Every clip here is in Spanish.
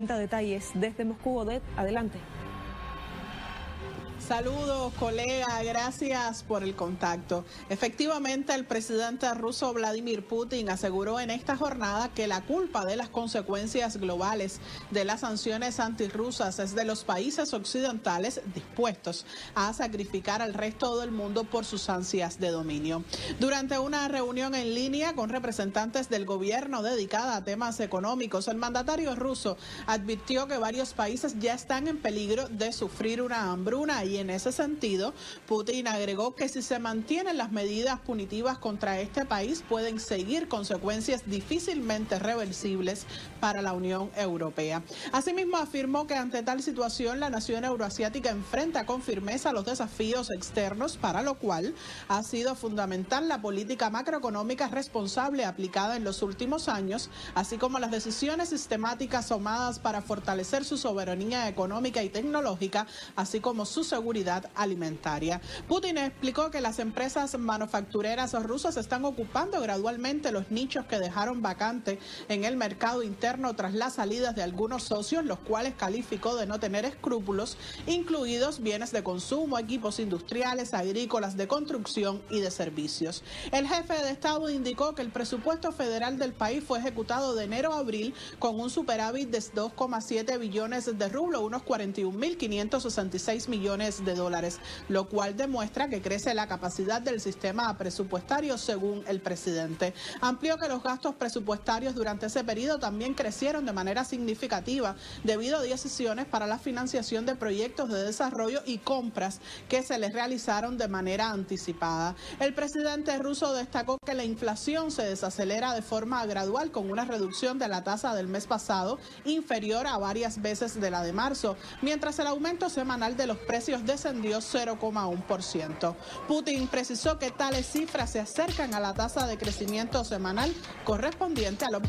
Detalles desde Moscú, Odette, adelante. Saludos, colega, gracias por el contacto. Efectivamente, el presidente ruso Vladimir Putin aseguró en esta jornada que la culpa de las consecuencias globales de las sanciones antirrusas es de los países occidentales dispuestos a sacrificar al resto del mundo por sus ansias de dominio. Durante una reunión en línea con representantes del gobierno dedicada a temas económicos, el mandatario ruso advirtió que varios países ya están en peligro de sufrir una hambruna y en ese sentido, Putin agregó que si se mantienen las medidas punitivas contra este país, pueden seguir consecuencias difícilmente reversibles para la Unión Europea. Asimismo, afirmó que ante tal situación, la nación euroasiática enfrenta con firmeza los desafíos externos, para lo cual ha sido fundamental la política macroeconómica responsable aplicada en los últimos años, así como las decisiones sistemáticas tomadas para fortalecer su soberanía económica y tecnológica, así como su seguridad alimentaria. Putin explicó que las empresas manufactureras rusas están ocupando gradualmente los nichos que dejaron vacante en el mercado interno tras las salidas de algunos socios, los cuales calificó de no tener escrúpulos, incluidos bienes de consumo, equipos industriales, agrícolas, de construcción y de servicios. El jefe de Estado indicó que el presupuesto federal del país fue ejecutado de enero a abril con un superávit de 2,7 billones de rublos, unos 41.566 millones de dólares, lo cual demuestra que crece la capacidad del sistema presupuestario según el presidente. Amplió que los gastos presupuestarios durante ese periodo también crecieron de manera significativa debido a decisiones para la financiación de proyectos de desarrollo y compras que se les realizaron de manera anticipada. El presidente ruso destacó que la inflación se desacelera de forma gradual con una reducción de la tasa del mes pasado inferior a varias veces de la de marzo, mientras el aumento semanal de los precios descendió 0,1%. Putin precisó que tales cifras se acercan a la tasa de crecimiento semanal correspondiente a lo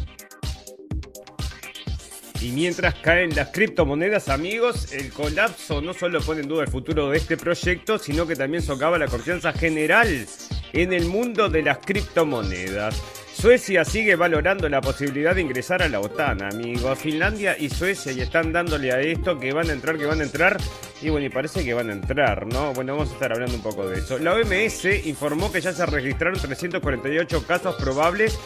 y mientras caen las criptomonedas, amigos, el colapso no solo pone en duda el futuro de este proyecto, sino que también socava la confianza general en el mundo de las criptomonedas. Suecia sigue valorando la posibilidad de ingresar a la OTAN, amigos. Finlandia y Suecia y están dándole a esto que van a entrar, que van a entrar. Y bueno, y parece que van a entrar, ¿no? Bueno, vamos a estar hablando un poco de eso. La OMS informó que ya se registraron 348 casos probables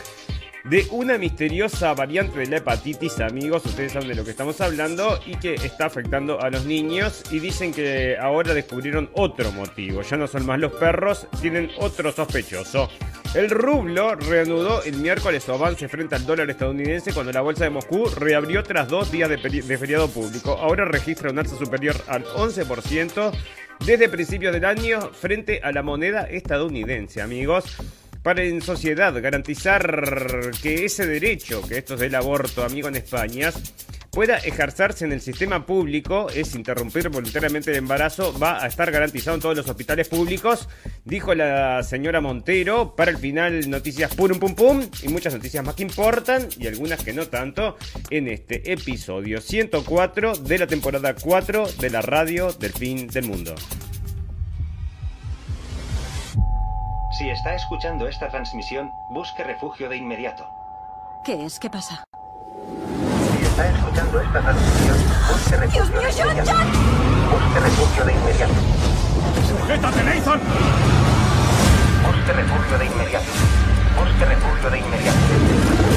de una misteriosa variante de la hepatitis, amigos, ustedes saben de lo que estamos hablando, y que está afectando a los niños. Y dicen que ahora descubrieron otro motivo. Ya no son más los perros, tienen otro sospechoso. El rublo reanudó el miércoles su avance frente al dólar estadounidense cuando la bolsa de Moscú reabrió tras dos días de, feriado público. Ahora registra un alza superior al 11% desde principios del año frente a la moneda estadounidense, amigos para en sociedad garantizar que ese derecho, que esto es del aborto, amigo, en España, pueda ejercerse en el sistema público, es interrumpir voluntariamente el embarazo, va a estar garantizado en todos los hospitales públicos, dijo la señora Montero. Para el final, noticias pum pum pum y muchas noticias más que importan y algunas que no tanto en este episodio 104 de la temporada 4 de la radio del fin del mundo. Si está escuchando esta transmisión, busque refugio de inmediato. ¿Qué es? ¿Qué pasa? Está escuchando esta transmisión, busque refugio Dios mío, de John, inmediato. John. Busque refugio de inmediato. ¡Sujétate, Nathan! Busque refugio de inmediato. Busque refugio de inmediato.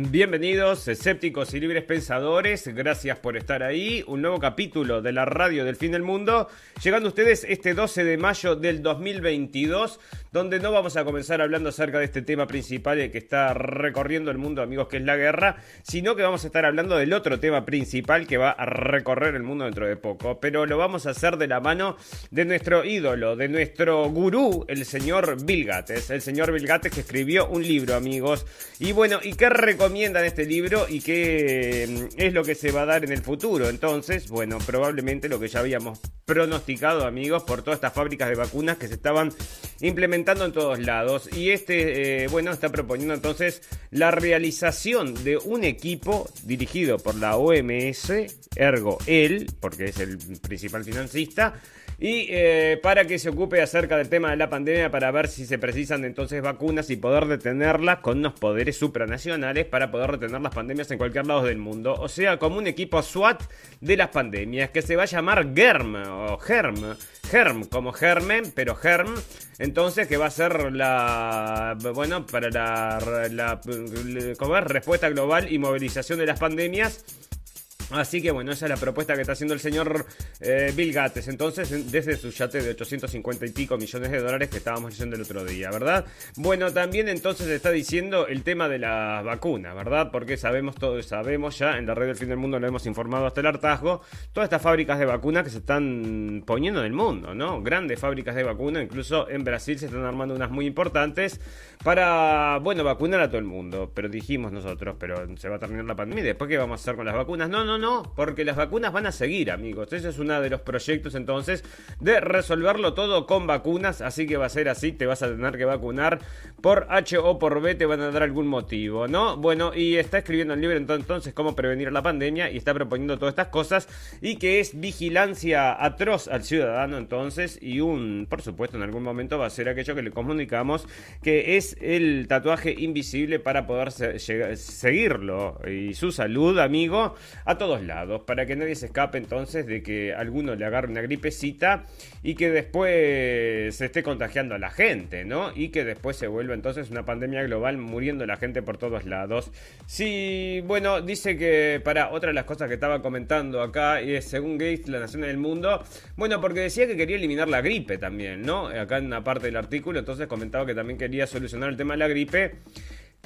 Bienvenidos, escépticos y libres pensadores, gracias por estar ahí. Un nuevo capítulo de la radio del fin del mundo, llegando a ustedes este 12 de mayo del 2022, donde no vamos a comenzar hablando acerca de este tema principal que está recorriendo el mundo, amigos, que es la guerra, sino que vamos a estar hablando del otro tema principal que va a recorrer el mundo dentro de poco. Pero lo vamos a hacer de la mano de nuestro ídolo, de nuestro gurú, el señor Bill Gates. El señor Bill Gates que escribió un libro, amigos. Y bueno, ¿y qué recomiendan este libro y qué mm, es lo que se va a dar en el futuro? Entonces, bueno, probablemente lo que ya habíamos pronosticado, amigos, por todas estas fábricas de vacunas que se estaban implementando en todos lados. Y este, eh, bueno, está proponiendo entonces la realización de un equipo dirigido por la OMS, ergo él, porque es el principal financista, y eh, para que se ocupe acerca del tema de la pandemia para ver si se precisan entonces vacunas y poder detenerlas con unos poderes supranacionales para poder detener las pandemias en cualquier lado del mundo. O sea, como un equipo SWAT de las pandemias que se va a llamar GERM o GERM. GERM, como germen, pero GERM. Entonces, que va a ser la. Bueno, para la. la, la respuesta global y movilización de las pandemias Así que bueno, esa es la propuesta que está haciendo el señor eh, Bill Gates. Entonces, desde su yate de 850 y pico millones de dólares que estábamos diciendo el otro día, ¿verdad? Bueno, también entonces está diciendo el tema de las vacunas, ¿verdad? Porque sabemos todo, sabemos ya, en la red del fin del mundo lo hemos informado hasta el hartazgo, todas estas fábricas de vacunas que se están poniendo en el mundo, ¿no? Grandes fábricas de vacunas, incluso en Brasil se están armando unas muy importantes para, bueno, vacunar a todo el mundo. Pero dijimos nosotros, pero se va a terminar la pandemia, ¿después qué vamos a hacer con las vacunas? No, no, no, porque las vacunas van a seguir, amigos. Ese es uno de los proyectos entonces de resolverlo todo con vacunas. Así que va a ser así, te vas a tener que vacunar por H o por B, te van a dar algún motivo, ¿no? Bueno, y está escribiendo el libro entonces cómo prevenir la pandemia y está proponiendo todas estas cosas y que es vigilancia atroz al ciudadano entonces y un, por supuesto, en algún momento va a ser aquello que le comunicamos que es el tatuaje invisible para poder seguirlo y su salud, amigo, a todos todos lados, para que nadie se escape entonces de que alguno le agarre una gripecita y que después se esté contagiando a la gente, ¿no? Y que después se vuelva entonces una pandemia global muriendo la gente por todos lados. Sí, bueno, dice que para otra de las cosas que estaba comentando acá, y es según Gates, la nación del mundo, bueno, porque decía que quería eliminar la gripe también, ¿no? Acá en una parte del artículo, entonces comentaba que también quería solucionar el tema de la gripe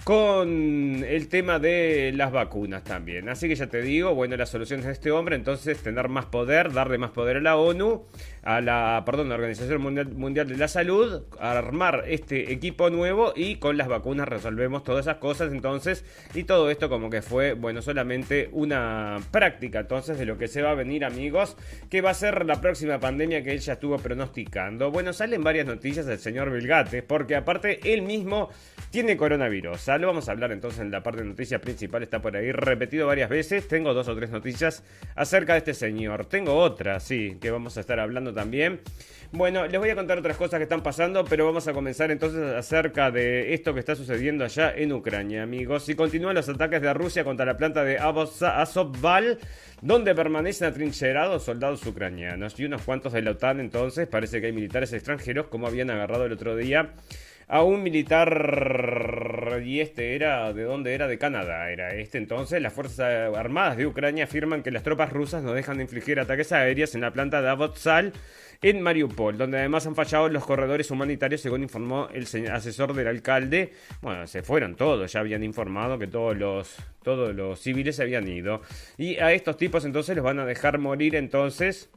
con el tema de las vacunas también. Así que ya te digo, bueno, las soluciones de este hombre, entonces tener más poder, darle más poder a la ONU, a la, perdón, la Organización Mundial, de la Salud, armar este equipo nuevo y con las vacunas resolvemos todas esas cosas entonces y todo esto como que fue, bueno, solamente una práctica entonces de lo que se va a venir amigos, que va a ser la próxima pandemia que él ya estuvo pronosticando. Bueno, salen varias noticias del señor Vilgate, porque aparte él mismo tiene coronavirus. Lo vamos a hablar entonces en la parte de noticias principal, está por ahí repetido varias veces. Tengo dos o tres noticias acerca de este señor. Tengo otra, sí, que vamos a estar hablando también. Bueno, les voy a contar otras cosas que están pasando, pero vamos a comenzar entonces acerca de esto que está sucediendo allá en Ucrania, amigos. Y continúan los ataques de Rusia contra la planta de Azovval, donde permanecen atrincherados soldados ucranianos. Y unos cuantos de la OTAN entonces, parece que hay militares extranjeros, como habían agarrado el otro día a un militar y este era de dónde era de Canadá era este entonces las fuerzas armadas de Ucrania afirman que las tropas rusas no dejan de infligir ataques aéreos en la planta de Avotsal en Mariupol, donde además han fallado los corredores humanitarios, según informó el asesor del alcalde. Bueno, se fueron todos, ya habían informado que todos los, todos los civiles se habían ido. Y a estos tipos entonces los van a dejar morir entonces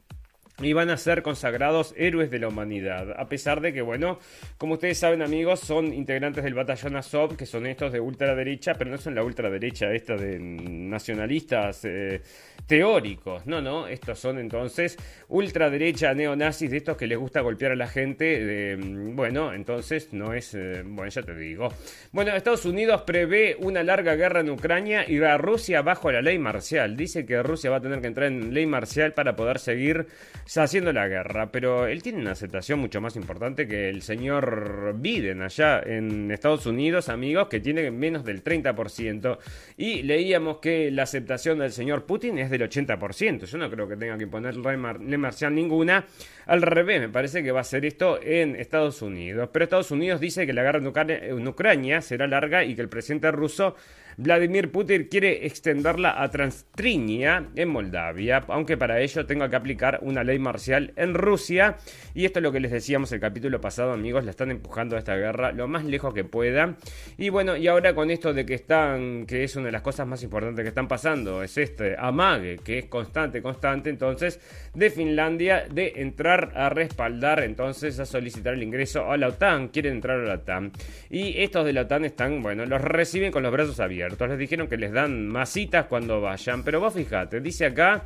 y van a ser consagrados héroes de la humanidad. A pesar de que, bueno, como ustedes saben, amigos, son integrantes del batallón Azov, que son estos de ultraderecha, pero no son la ultraderecha esta de nacionalistas eh, teóricos. No, no, estos son entonces ultraderecha neonazis de estos que les gusta golpear a la gente. bueno, entonces no es. Eh, bueno, ya te digo. Bueno, Estados Unidos prevé una larga guerra en Ucrania y a Rusia bajo la ley marcial. Dice que Rusia va a tener que entrar en ley marcial para poder seguir haciendo la guerra, pero él tiene una aceptación mucho más importante que el señor Biden allá en Estados Unidos, amigos, que tiene menos del 30%. Y leíamos que la aceptación del señor Putin es del 80%. Yo no creo que tenga que ponerle marcial ninguna. Al revés, me parece que va a ser esto en Estados Unidos. Pero Estados Unidos dice que la guerra en Ucrania será larga y que el presidente ruso Vladimir Putin quiere extenderla a Transtrinia en Moldavia, aunque para ello tenga que aplicar una ley marcial en Rusia. Y esto es lo que les decíamos el capítulo pasado, amigos, la están empujando a esta guerra lo más lejos que pueda. Y bueno, y ahora con esto de que están, que es una de las cosas más importantes que están pasando, es este amague, que es constante, constante, entonces, de Finlandia, de entrar a respaldar, entonces, a solicitar el ingreso a la OTAN, quieren entrar a la OTAN. Y estos de la OTAN están, bueno, los reciben con los brazos abiertos. Les dijeron que les dan más citas cuando vayan. Pero vos fijate, dice acá.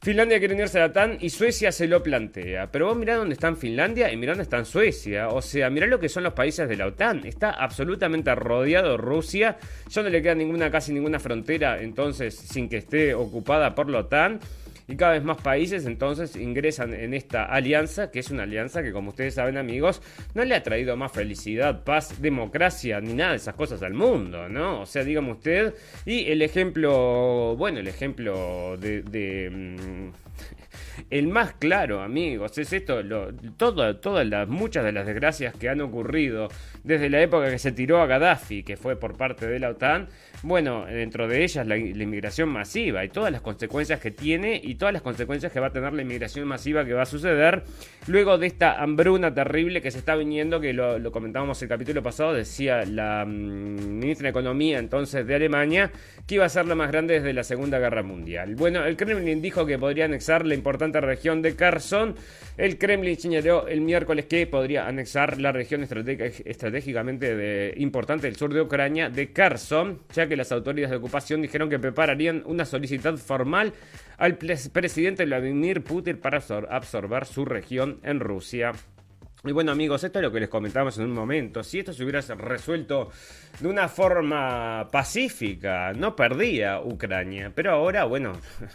Finlandia quiere unirse a la TAN y Suecia se lo plantea. Pero vos mirá dónde está Finlandia y mirá dónde está Suecia. O sea, mirá lo que son los países de la OTAN. Está absolutamente rodeado Rusia. Ya no le queda ninguna, casi ninguna frontera, entonces, sin que esté ocupada por la OTAN. Y cada vez más países entonces ingresan en esta alianza, que es una alianza que como ustedes saben amigos, no le ha traído más felicidad, paz, democracia, ni nada de esas cosas al mundo, ¿no? O sea, dígame usted, y el ejemplo, bueno, el ejemplo de... Mm, el más claro, amigos, es esto, lo, todas las, muchas de las desgracias que han ocurrido desde la época que se tiró a Gaddafi, que fue por parte de la OTAN, bueno, dentro de ellas la, inmigración masiva y todas las consecuencias que tiene y todas las consecuencias que va a tener la inmigración masiva que va a suceder luego de esta hambruna terrible que se está viniendo, que lo, comentábamos el capítulo pasado, decía la mm, ministra de Economía entonces de Alemania, que iba a ser la más grande desde la Segunda Guerra Mundial. Bueno, el Kremlin dijo que podría anexar la importante región de Kherson. El Kremlin señaló el miércoles que podría anexar la región estratégicamente importante del sur de Ucrania de Kherson, ya que las autoridades de ocupación dijeron que prepararían una solicitud formal al presidente Vladimir Putin para absorber su región en Rusia. Y bueno amigos, esto es lo que les comentábamos en un momento. Si esto se hubiera resuelto de una forma pacífica, no perdía Ucrania. Pero ahora, bueno,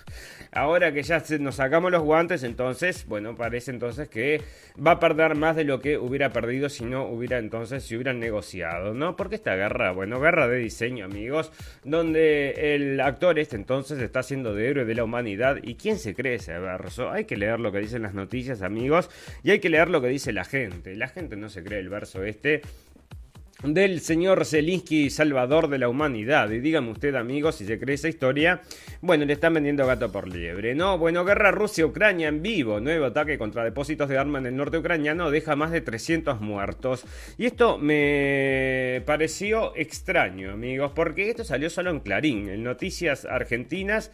ahora que ya nos sacamos los guantes, entonces, bueno, parece entonces que va a perder más de lo que hubiera perdido si no hubiera entonces, si hubieran negociado, ¿no? Porque esta guerra, bueno, guerra de diseño amigos, donde el actor este entonces está haciendo de héroe de la humanidad. ¿Y quién se cree ese verso? Hay que leer lo que dicen las noticias amigos y hay que leer lo que dice la gente La gente no se cree el verso este del señor Zelinsky, salvador de la humanidad. Y dígame usted, amigos, si se cree esa historia, bueno, le están vendiendo gato por liebre. No, bueno, guerra Rusia-Ucrania en vivo. Nuevo ataque contra depósitos de armas en el norte ucraniano deja más de 300 muertos. Y esto me pareció extraño, amigos, porque esto salió solo en Clarín, en Noticias Argentinas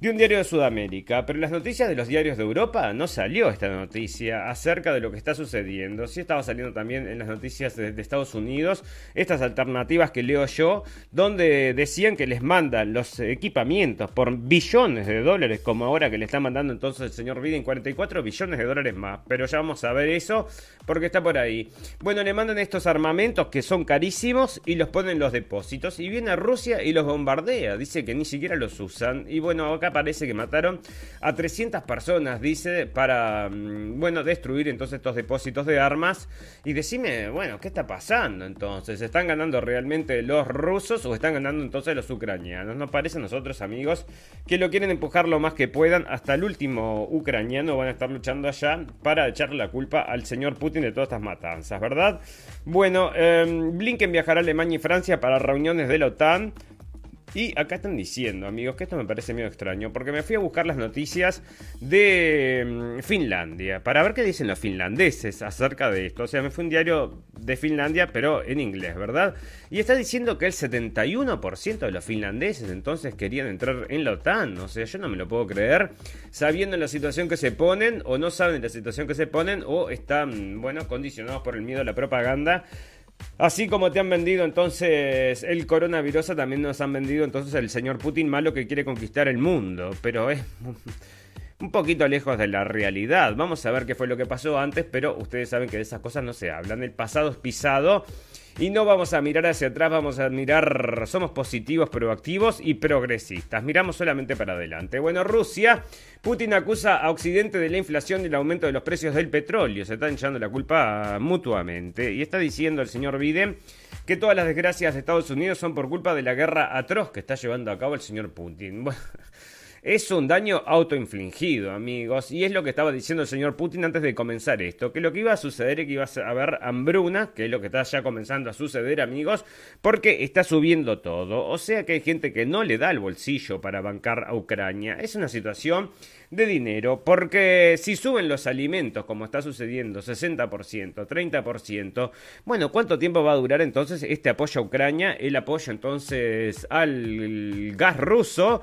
de un diario de Sudamérica, pero en las noticias de los diarios de Europa no salió esta noticia acerca de lo que está sucediendo. Sí estaba saliendo también en las noticias de, Estados Unidos estas alternativas que leo yo, donde decían que les mandan los equipamientos por billones de dólares, como ahora que le está mandando entonces el señor Biden 44 billones de dólares más. Pero ya vamos a ver eso porque está por ahí. Bueno, le mandan estos armamentos que son carísimos y los ponen en los depósitos y viene a Rusia y los bombardea. Dice que ni siquiera los usan. Y bueno, acá parece que mataron a 300 personas, dice, para, mm, bueno, destruir entonces estos depósitos de armas. Y decime, bueno, ¿qué está pasando entonces? ¿Están ganando realmente los rusos o están ganando entonces los ucranianos? Nos parece a nosotros, amigos, que lo quieren empujar lo más que puedan. Hasta el último ucraniano van a estar luchando allá para echarle la culpa al señor Putin de todas estas matanzas, ¿verdad? Bueno, em, Blinken viajará a Alemania y Francia para reuniones de la OTAN. Y acá están diciendo, amigos, que esto me parece medio extraño, porque me fui a buscar las noticias de mm, Finlandia, para ver qué dicen los finlandeses acerca de esto. O sea, me fue un diario de Finlandia, pero en inglés, ¿verdad? Y está diciendo que el 71% de los finlandeses entonces querían entrar en la OTAN. O sea, yo no me lo puedo creer, sabiendo la situación que se ponen, o no saben la situación que se ponen, o están, bueno, condicionados por el miedo a la propaganda Así como te han vendido entonces el coronavirus, también nos han vendido entonces el señor Putin malo que quiere conquistar el mundo. Pero es un poquito lejos de la realidad. Vamos a ver qué fue lo que pasó antes, pero ustedes saben que de esas cosas no se hablan. El pasado es pisado y no vamos a mirar hacia atrás, vamos a mirar, somos positivos, proactivos y progresistas. Miramos solamente para adelante. Bueno, Rusia, Putin acusa a Occidente de la inflación y el aumento de los precios del petróleo. Se están echando la culpa mutuamente. Y está diciendo el señor Biden que todas las desgracias de Estados Unidos son por culpa de la guerra atroz que está llevando a cabo el señor Putin. Bueno. Es un daño autoinfligido, amigos, y es lo que estaba diciendo el señor Putin antes de comenzar esto, que lo que iba a suceder es que iba a haber hambruna, que es lo que está ya comenzando a suceder, amigos, porque está subiendo todo, o sea que hay gente que no le da el bolsillo para bancar a Ucrania. Es una situación de dinero, porque si suben los alimentos, como está sucediendo, 60%, 30%, bueno, ¿cuánto tiempo va a durar entonces este apoyo a Ucrania? El apoyo entonces al gas ruso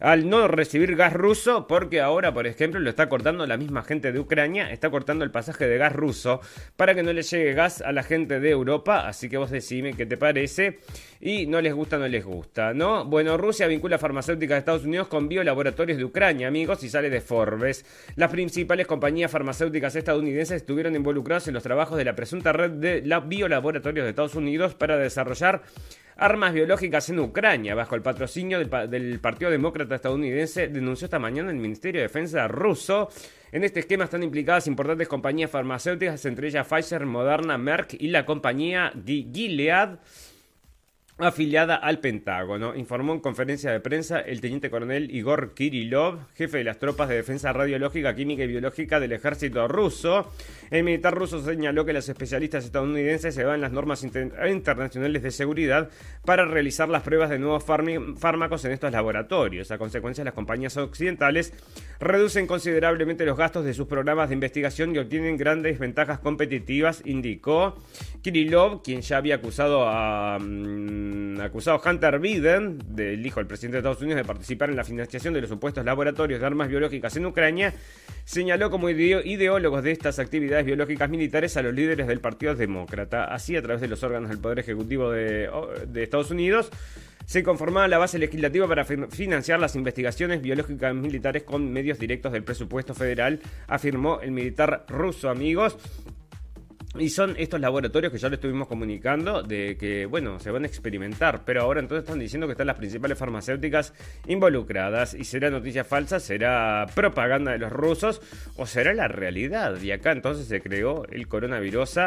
al no recibir gas ruso, porque ahora, por ejemplo, lo está cortando la misma gente de Ucrania, está cortando el pasaje de gas ruso para que no le llegue gas a la gente de Europa, así que vos decime qué te parece y no les gusta, no les gusta, ¿no? Bueno, Rusia vincula farmacéuticas de Estados Unidos con biolaboratorios de Ucrania, amigos, y sale de Forbes. Las principales compañías farmacéuticas estadounidenses estuvieron involucradas en los trabajos de la presunta red de biolaboratorios de Estados Unidos para desarrollar armas biológicas en Ucrania, bajo el patrocinio del, Partido Demócrata estadounidense, denunció esta mañana el Ministerio de Defensa ruso. En este esquema están implicadas importantes compañías farmacéuticas, entre ellas Pfizer, Moderna, Merck y la compañía Gilead afiliada al Pentágono, informó en conferencia de prensa el teniente coronel Igor Kirillov, jefe de las tropas de defensa radiológica, química y biológica del ejército ruso. El militar ruso señaló que los especialistas estadounidenses se van las normas internacionales de seguridad para realizar las pruebas de nuevos fármacos en estos laboratorios. A consecuencia, las compañías occidentales reducen considerablemente los gastos de sus programas de investigación y obtienen grandes ventajas competitivas, indicó Kirillov, quien ya había acusado a... Mm, acusado Hunter Biden, del hijo del presidente de Estados Unidos, de participar en la financiación de los supuestos laboratorios de armas biológicas en Ucrania, señaló como ideólogos de estas actividades biológicas militares a los líderes del Partido Demócrata. Así, a través de los órganos del Poder Ejecutivo de, de Estados Unidos, se conformaba la base legislativa para financiar las investigaciones biológicas militares con medios directos del presupuesto federal, afirmó el militar ruso, amigos. Y son estos laboratorios que ya lo estuvimos comunicando de que, bueno, se van a experimentar, pero ahora entonces están diciendo que están las principales farmacéuticas involucradas y será noticia falsa, será propaganda de los rusos o será la realidad. Y acá entonces se creó el coronavirus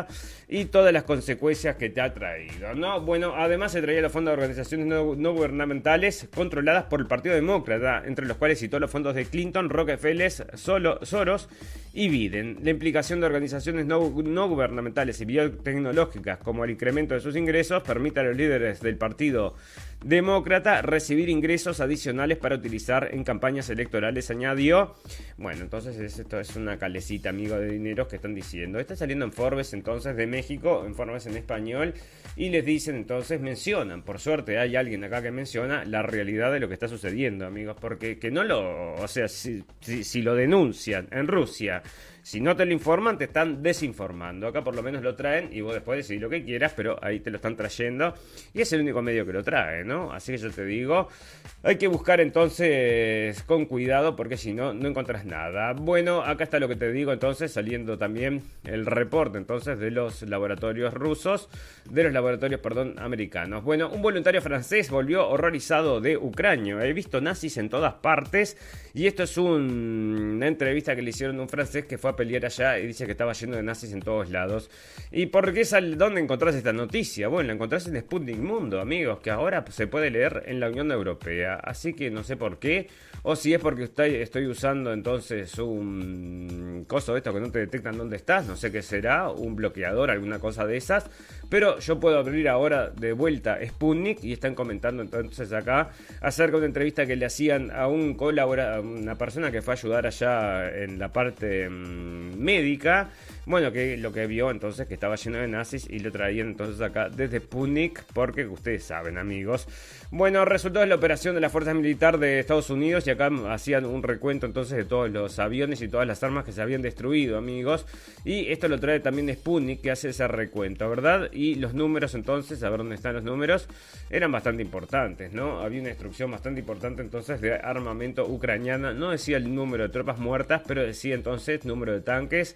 y todas las consecuencias que te ha traído, ¿no? Bueno, además se traía los fondos de organizaciones no, gubernamentales controladas por el Partido Demócrata, entre los cuales citó los fondos de Clinton, Rockefeller, Soros y Biden. La implicación de organizaciones no, no gubernamentales gubernamentales y biotecnológicas como el incremento de sus ingresos permite a los líderes del partido demócrata recibir ingresos adicionales para utilizar en campañas electorales, añadió. Bueno, entonces esto es una calecita, amigo de dineros que están diciendo. Está saliendo en Forbes entonces de México, en Forbes en español, y les dicen entonces, mencionan, por suerte hay alguien acá que menciona la realidad de lo que está sucediendo, amigos, porque que no lo, o sea, si, lo denuncian en Rusia, si no te lo informan, te están desinformando. Acá por lo menos lo traen y vos después decidís lo que quieras, pero ahí te lo están trayendo. Y es el único medio que lo trae, ¿no? Así que yo te digo, hay que buscar entonces con cuidado porque si no, no encontrás nada. Bueno, acá está lo que te digo entonces, saliendo también el reporte entonces de los laboratorios rusos, de los laboratorios, perdón, americanos. Bueno, un voluntario francés volvió horrorizado de Ucrania. He visto nazis en todas partes y esto es una entrevista que le hicieron a un francés que fue a pelear allá y dice que estaba lleno de nazis en todos lados. ¿Y por qué sal dónde encontrás esta noticia? Bueno, la encontrás en Sputnik Mundo, amigos, que ahora se puede leer en la Unión Europea. Así que no sé por qué. O si es porque estoy, estoy usando entonces un coso de esto que no te detectan dónde estás. No sé qué será. Un bloqueador, alguna cosa de esas. Pero yo puedo abrir ahora de vuelta Sputnik y están comentando entonces acá acerca de una entrevista que le hacían a un colaborador, una persona que fue a ayudar allá en la parte mm, médica. Bueno, que lo que vio entonces que estaba lleno de nazis y lo traían entonces acá desde Sputnik porque ustedes saben amigos. Bueno, resultó de la operación de la Fuerza Militar de Estados Unidos y acá hacían un recuento entonces de todos los aviones y todas las armas que se habían destruido amigos. Y esto lo trae también Sputnik que hace ese recuento, ¿verdad? y los números entonces, a ver dónde están los números, eran bastante importantes, ¿no? Había una instrucción bastante importante entonces de armamento ucraniana, no decía el número de tropas muertas, pero decía entonces número de tanques.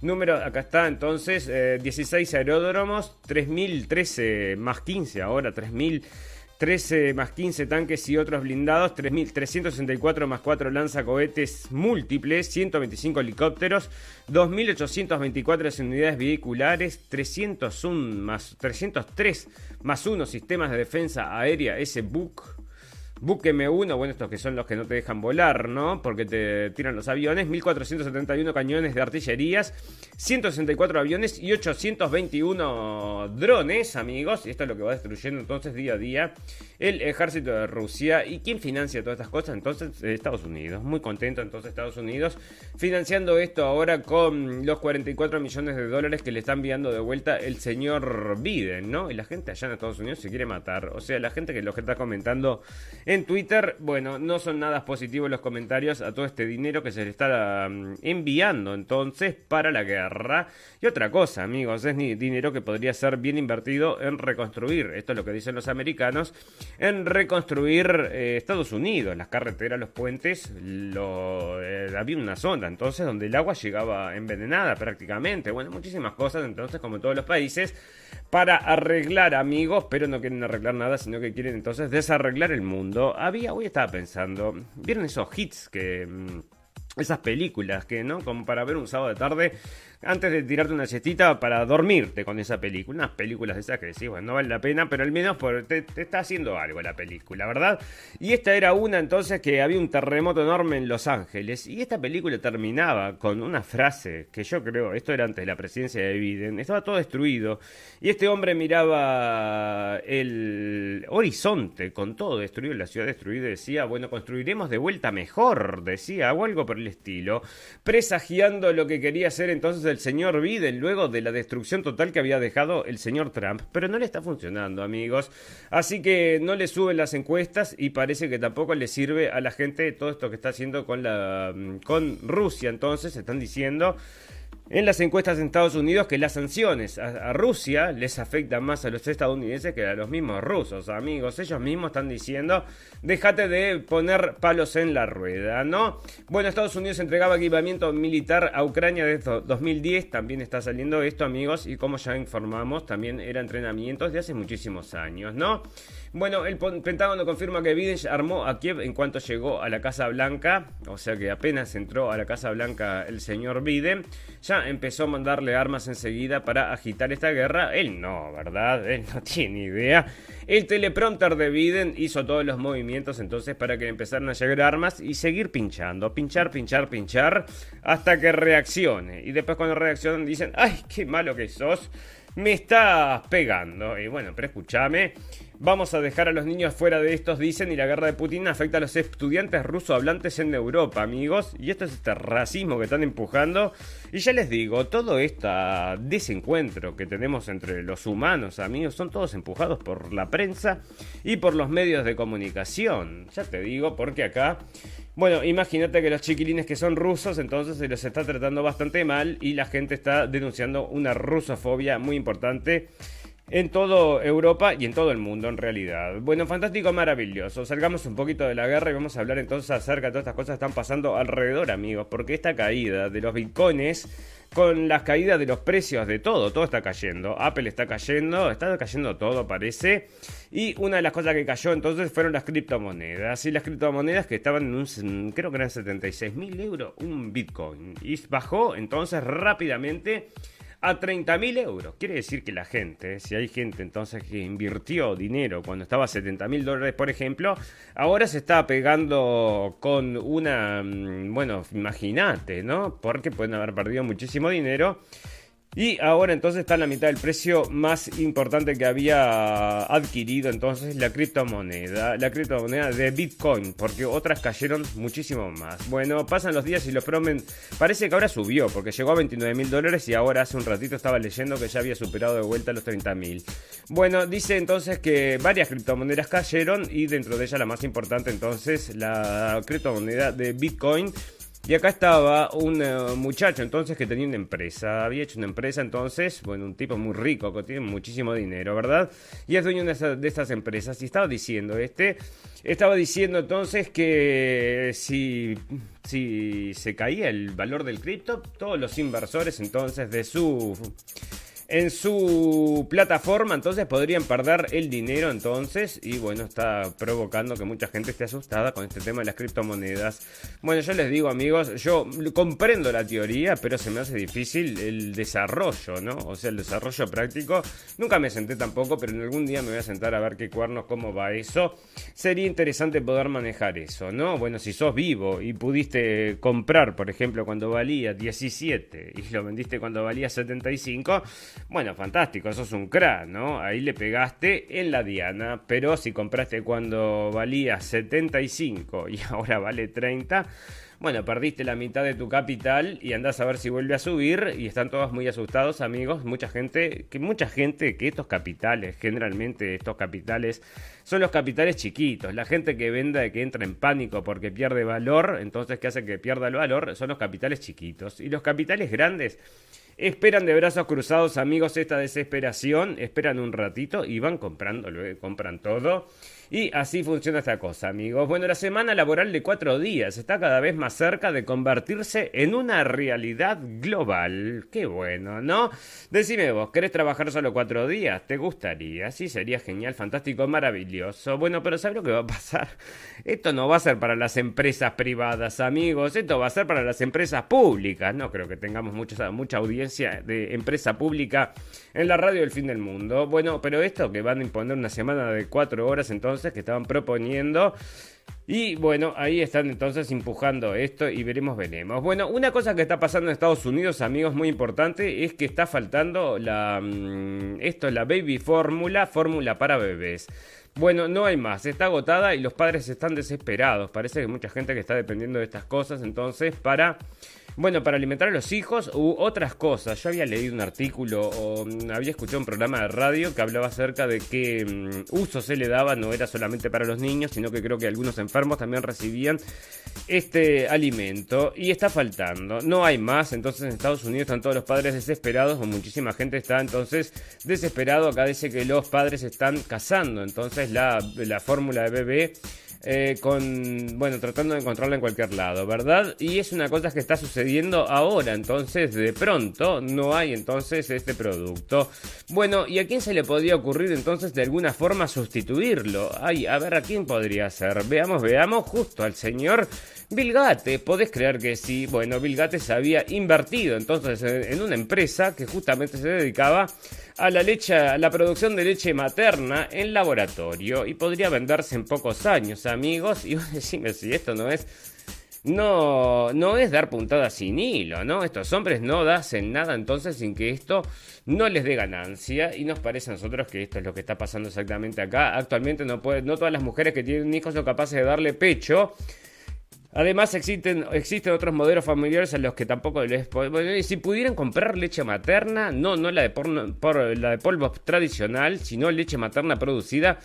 Número, acá está entonces, 16 eh, aeródromos, 3013 más 15 ahora, 3000 13 más 15 tanques y otros blindados, 3.364 más 4 lanzacohetes múltiples, 125 helicópteros, 2.824 unidades vehiculares, 301 más, 303 más 1 sistemas de defensa aérea, ese Buque M1, bueno, estos que son los que no te dejan volar, ¿no? Porque te tiran los aviones, 1471 cañones de artillerías, 164 aviones y 821 drones, amigos. Y esto es lo que va destruyendo entonces día a día el ejército de Rusia. ¿Y quién financia todas estas cosas? Entonces, Estados Unidos. Muy contento entonces Estados Unidos financiando esto ahora con los 44 millones de dólares que le están enviando de vuelta el señor Biden, ¿no? Y la gente allá en Estados Unidos se quiere matar. O sea, la gente que lo que está comentando En Twitter, bueno, no son nada positivos los comentarios a todo este dinero que se le está mm, enviando entonces para la guerra. Y otra cosa, amigos, es dinero que podría ser bien invertido en reconstruir, esto es lo que dicen los americanos, en reconstruir eh, Estados Unidos, las carreteras, los puentes, lo, eh, había una zona entonces donde el agua llegaba envenenada prácticamente, bueno, muchísimas cosas entonces como en todos los países para arreglar amigos, pero no quieren arreglar nada, sino que quieren entonces desarreglar el mundo. Había, hoy estaba pensando, ¿vieron esos hits que... Esas películas que, ¿no? Como para ver un sábado de tarde antes de tirarte una siestita para dormirte con esa película. Unas películas de esas que decís, bueno, no vale la pena, pero al menos te, está haciendo algo la película, ¿verdad? Y esta era una entonces que había un terremoto enorme en Los Ángeles y esta película terminaba con una frase que yo creo, esto era antes de la presidencia de Biden, estaba todo destruido y este hombre miraba el horizonte con todo destruido, la ciudad destruida y decía, bueno, construiremos de vuelta mejor, decía, o algo por estilo, presagiando lo que quería hacer entonces el señor Biden luego de la destrucción total que había dejado el señor Trump. Pero no le está funcionando, amigos. Así que no le suben las encuestas y parece que tampoco le sirve a la gente todo esto que está haciendo con, la, con Rusia. Entonces están diciendo en las encuestas en Estados Unidos que las sanciones a, Rusia les afectan más a los estadounidenses que a los mismos rusos, amigos. Ellos mismos están diciendo, déjate de poner palos en la rueda, ¿no? Bueno, Estados Unidos entregaba equipamiento militar a Ucrania desde 2010, también está saliendo esto, amigos, y como ya informamos, también era entrenamientos de hace muchísimos años, ¿no? Bueno, el Pentágono confirma que Biden armó a Kiev en cuanto llegó a la Casa Blanca, o sea que apenas entró a la Casa Blanca el señor Biden, ya empezó a mandarle armas enseguida para agitar esta guerra. Él no, ¿verdad? Él no tiene idea. El teleprompter de Biden hizo todos los movimientos entonces para que empezaran a llegar armas y seguir pinchando, pinchar, pinchar, pinchar, hasta que reaccione. Y después cuando reaccionan dicen, ay, qué malo que sos me estás pegando. Y bueno, pero escúchame, vamos a dejar a los niños fuera de estos, dicen, y la guerra de Putin afecta a los estudiantes rusos hablantes en Europa, amigos. Y esto es este racismo que están empujando. Y ya les digo, todo este desencuentro que tenemos entre los humanos, amigos, son todos empujados por la prensa y por los medios de comunicación. Ya te digo, porque acá bueno, imagínate que los chiquilines que son rusos, entonces se los está tratando bastante mal y la gente está denunciando una rusofobia muy importante en toda Europa y en todo el mundo en realidad. Bueno, fantástico, maravilloso. Salgamos un poquito de la guerra y vamos a hablar entonces acerca de todas estas cosas que están pasando alrededor, amigos, porque esta caída de los bitcoins con las caídas de los precios de todo, todo está cayendo. Apple está cayendo, está cayendo todo, parece. Y una de las cosas que cayó entonces fueron las criptomonedas. Y las criptomonedas que estaban en un, creo que eran 76 mil euros, un Bitcoin. Y bajó entonces rápidamente a 30.000 euros. Quiere decir que la gente, si hay gente entonces que invirtió dinero cuando estaba a 70.000 dólares, por ejemplo, ahora se está pegando con una, mm, bueno, imagínate, ¿no? Porque pueden haber perdido muchísimo dinero y ahora entonces está en la mitad del precio más importante que había adquirido entonces la criptomoneda, la criptomoneda de Bitcoin, porque otras cayeron muchísimo más. Bueno, pasan los días y lo promen, parece que ahora subió, porque llegó a 29 mil dólares y ahora hace un ratito estaba leyendo que ya había superado de vuelta los 30 mil. Bueno, dice entonces que varias criptomonedas cayeron y dentro de ellas la más importante entonces la criptomoneda de Bitcoin y acá estaba un eh, muchacho entonces que tenía una empresa, había hecho una empresa entonces, bueno, un tipo muy rico que tiene muchísimo dinero, ¿verdad? Y es dueño de, estas empresas y estaba diciendo, este, estaba diciendo entonces que si, si se caía el valor del cripto, todos los inversores entonces de su en su plataforma, entonces podrían perder el dinero entonces y bueno, está provocando que mucha gente esté asustada con este tema de las criptomonedas. Bueno, yo les digo amigos, yo comprendo la teoría, pero se me hace difícil el desarrollo, ¿no? O sea, el desarrollo práctico. Nunca me senté tampoco, pero en algún día me voy a sentar a ver qué cuernos, cómo va eso. Sería interesante poder manejar eso, ¿no? Bueno, si sos vivo y pudiste comprar, por ejemplo, cuando valía 17 y lo vendiste cuando valía 75, bueno, fantástico, eso es un crack, ¿no? Ahí le pegaste en la diana, pero si compraste cuando valía 75 y ahora vale 30, bueno, perdiste la mitad de tu capital y andás a ver si vuelve a subir y están todos muy asustados, amigos. Mucha gente, que mucha gente que estos capitales, generalmente estos capitales son los capitales chiquitos. La gente que venda, que entra en pánico porque pierde valor, entonces que hace que pierda el valor, son los capitales chiquitos. Y los capitales grandes Esperan de brazos cruzados, amigos, esta desesperación. Esperan un ratito y van comprando, compran todo. Y así funciona esta cosa, amigos. Bueno, la semana laboral de cuatro días está cada vez más cerca de convertirse en una realidad global. Qué bueno, ¿no? Decime vos, ¿querés trabajar solo cuatro días? ¿Te gustaría? Sí, sería genial, fantástico, maravilloso. Bueno, pero ¿sabes lo que va a pasar? Esto no va a ser para las empresas privadas, amigos. Esto va a ser para las empresas públicas. No creo que tengamos mucha, mucha audiencia de empresa pública en la radio del fin del mundo. Bueno, pero esto que van a imponer una semana de cuatro horas entonces que estaban proponiendo. Y bueno, ahí están entonces empujando esto y veremos, veremos. Bueno, una cosa que está pasando en Estados Unidos, amigos, muy importante, es que está faltando la... Mm, esto, la baby fórmula, fórmula para bebés. Bueno, no hay más, está agotada y los padres están desesperados. Parece que mucha gente que está dependiendo de estas cosas, entonces para bueno, para alimentar a los hijos u otras cosas. Yo había leído un artículo o mm, había escuchado un programa de radio que hablaba acerca de qué mm, uso se le daba, no era solamente para los niños, sino que creo que algunos enfermos también recibían este alimento y está faltando. No hay más, entonces en Estados Unidos están todos los padres desesperados o muchísima gente está entonces desesperado. Acá dice que los padres están cazando, entonces la, la fórmula de bebé eh, con, bueno, tratando de encontrarla en cualquier lado, ¿verdad? Y es una cosa que está sucediendo ahora, entonces de pronto no hay entonces este producto. Bueno, ¿y a quién se le podría ocurrir entonces de alguna forma sustituirlo? Ay, a ver, ¿a quién podría ser? Veamos, veamos, justo al señor Bill. ¿Podés creer que sí? Bueno, Bill Gates había invertido entonces en una empresa que justamente se dedicaba a la leche, a la producción de leche materna en laboratorio y podría venderse en pocos años, amigos. Y vos decime si esto no es no, no es dar puntadas sin hilo, ¿no? Estos hombres no hacen nada entonces sin que esto no les dé ganancia y nos parece a nosotros que esto es lo que está pasando exactamente acá. Actualmente no, puede, no todas las mujeres que tienen hijos son capaces de darle pecho Además existen, existen otros modelos familiares a los que tampoco les si pudieran comprar leche materna, no, no la de, por, la de polvo tradicional, sino leche materna producida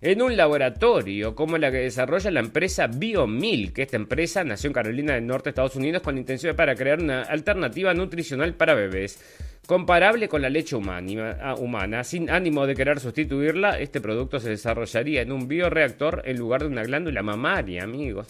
en un laboratorio como la que desarrolla la empresa BioMilk. Esta empresa nació en Carolina del Norte, Estados Unidos, con la intención para crear una alternativa nutricional para bebés. Comparable con la leche humana, ah, humana, sin ánimo de querer sustituirla, este producto se desarrollaría en un bioreactor en lugar de una glándula mamaria, amigos.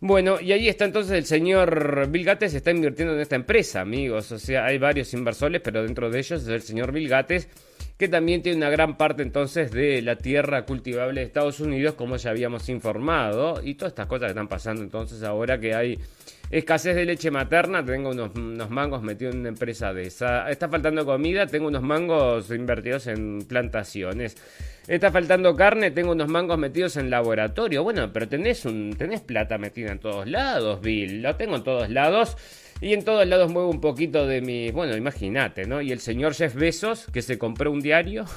Bueno, y ahí está entonces el señor Bill Gates está invirtiendo en esta empresa, amigos. O sea, hay varios inversores, pero dentro de ellos es el señor Bill Gates, que también tiene una gran parte entonces de la tierra cultivable de Estados Unidos, como ya habíamos informado. Y todas estas cosas que están pasando entonces ahora que hay escasez de leche materna, tengo unos, unos mangos metidos en una empresa de esa. Está faltando comida, tengo unos mangos invertidos en plantaciones. Está faltando carne, tengo unos mangos metidos en laboratorio. Bueno, pero tenés, un, tenés plata metida en todos lados, Bill. Lo tengo en todos lados. Y en todos lados muevo un poquito de mi... Bueno, imagínate, ¿no? Y el señor Jeff Bezos, que se compró un diario.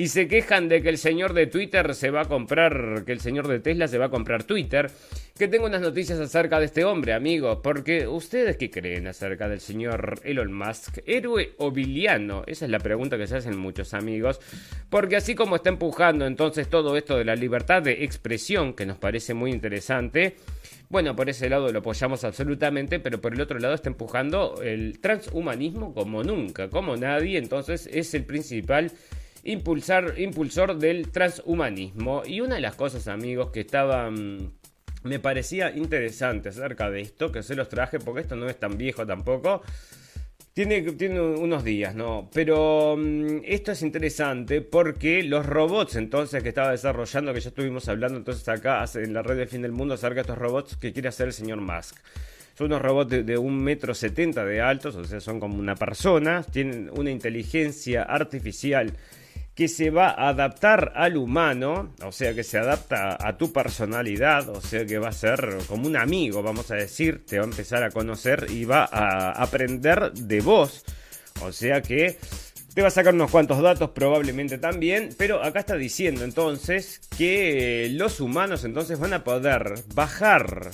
y se quejan de que el señor de Twitter se va a comprar, que el señor de Tesla se va a comprar Twitter. Que tengo unas noticias acerca de este hombre, amigos, porque ustedes qué creen acerca del señor Elon Musk, héroe o villano, esa es la pregunta que se hacen muchos amigos, porque así como está empujando entonces todo esto de la libertad de expresión, que nos parece muy interesante, bueno, por ese lado lo apoyamos absolutamente, pero por el otro lado está empujando el transhumanismo como nunca, como nadie, entonces es el principal impulsar, impulsor del transhumanismo. Y una de las cosas, amigos, que estaba... Mm, me parecía interesante acerca de esto, que se los traje, porque esto no es tan viejo tampoco. Tiene, tiene unos días, ¿no? Pero mm, esto es interesante porque los robots entonces que estaba desarrollando, que ya estuvimos hablando entonces acá en la red del fin del mundo acerca de estos robots que quiere hacer el señor Musk. Son unos robots de, de un metro setenta de altos, o sea, son como una persona, tienen una inteligencia artificial que se va a adaptar al humano, o sea que se adapta a tu personalidad, o sea que va a ser como un amigo, vamos a decir, te va a empezar a conocer y va a aprender de vos, o sea que te va a sacar unos cuantos datos probablemente también, pero acá está diciendo entonces que los humanos entonces van a poder bajar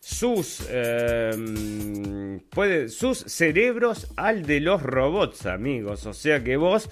sus, em, puede, sus cerebros al de los robots, amigos. O sea que vos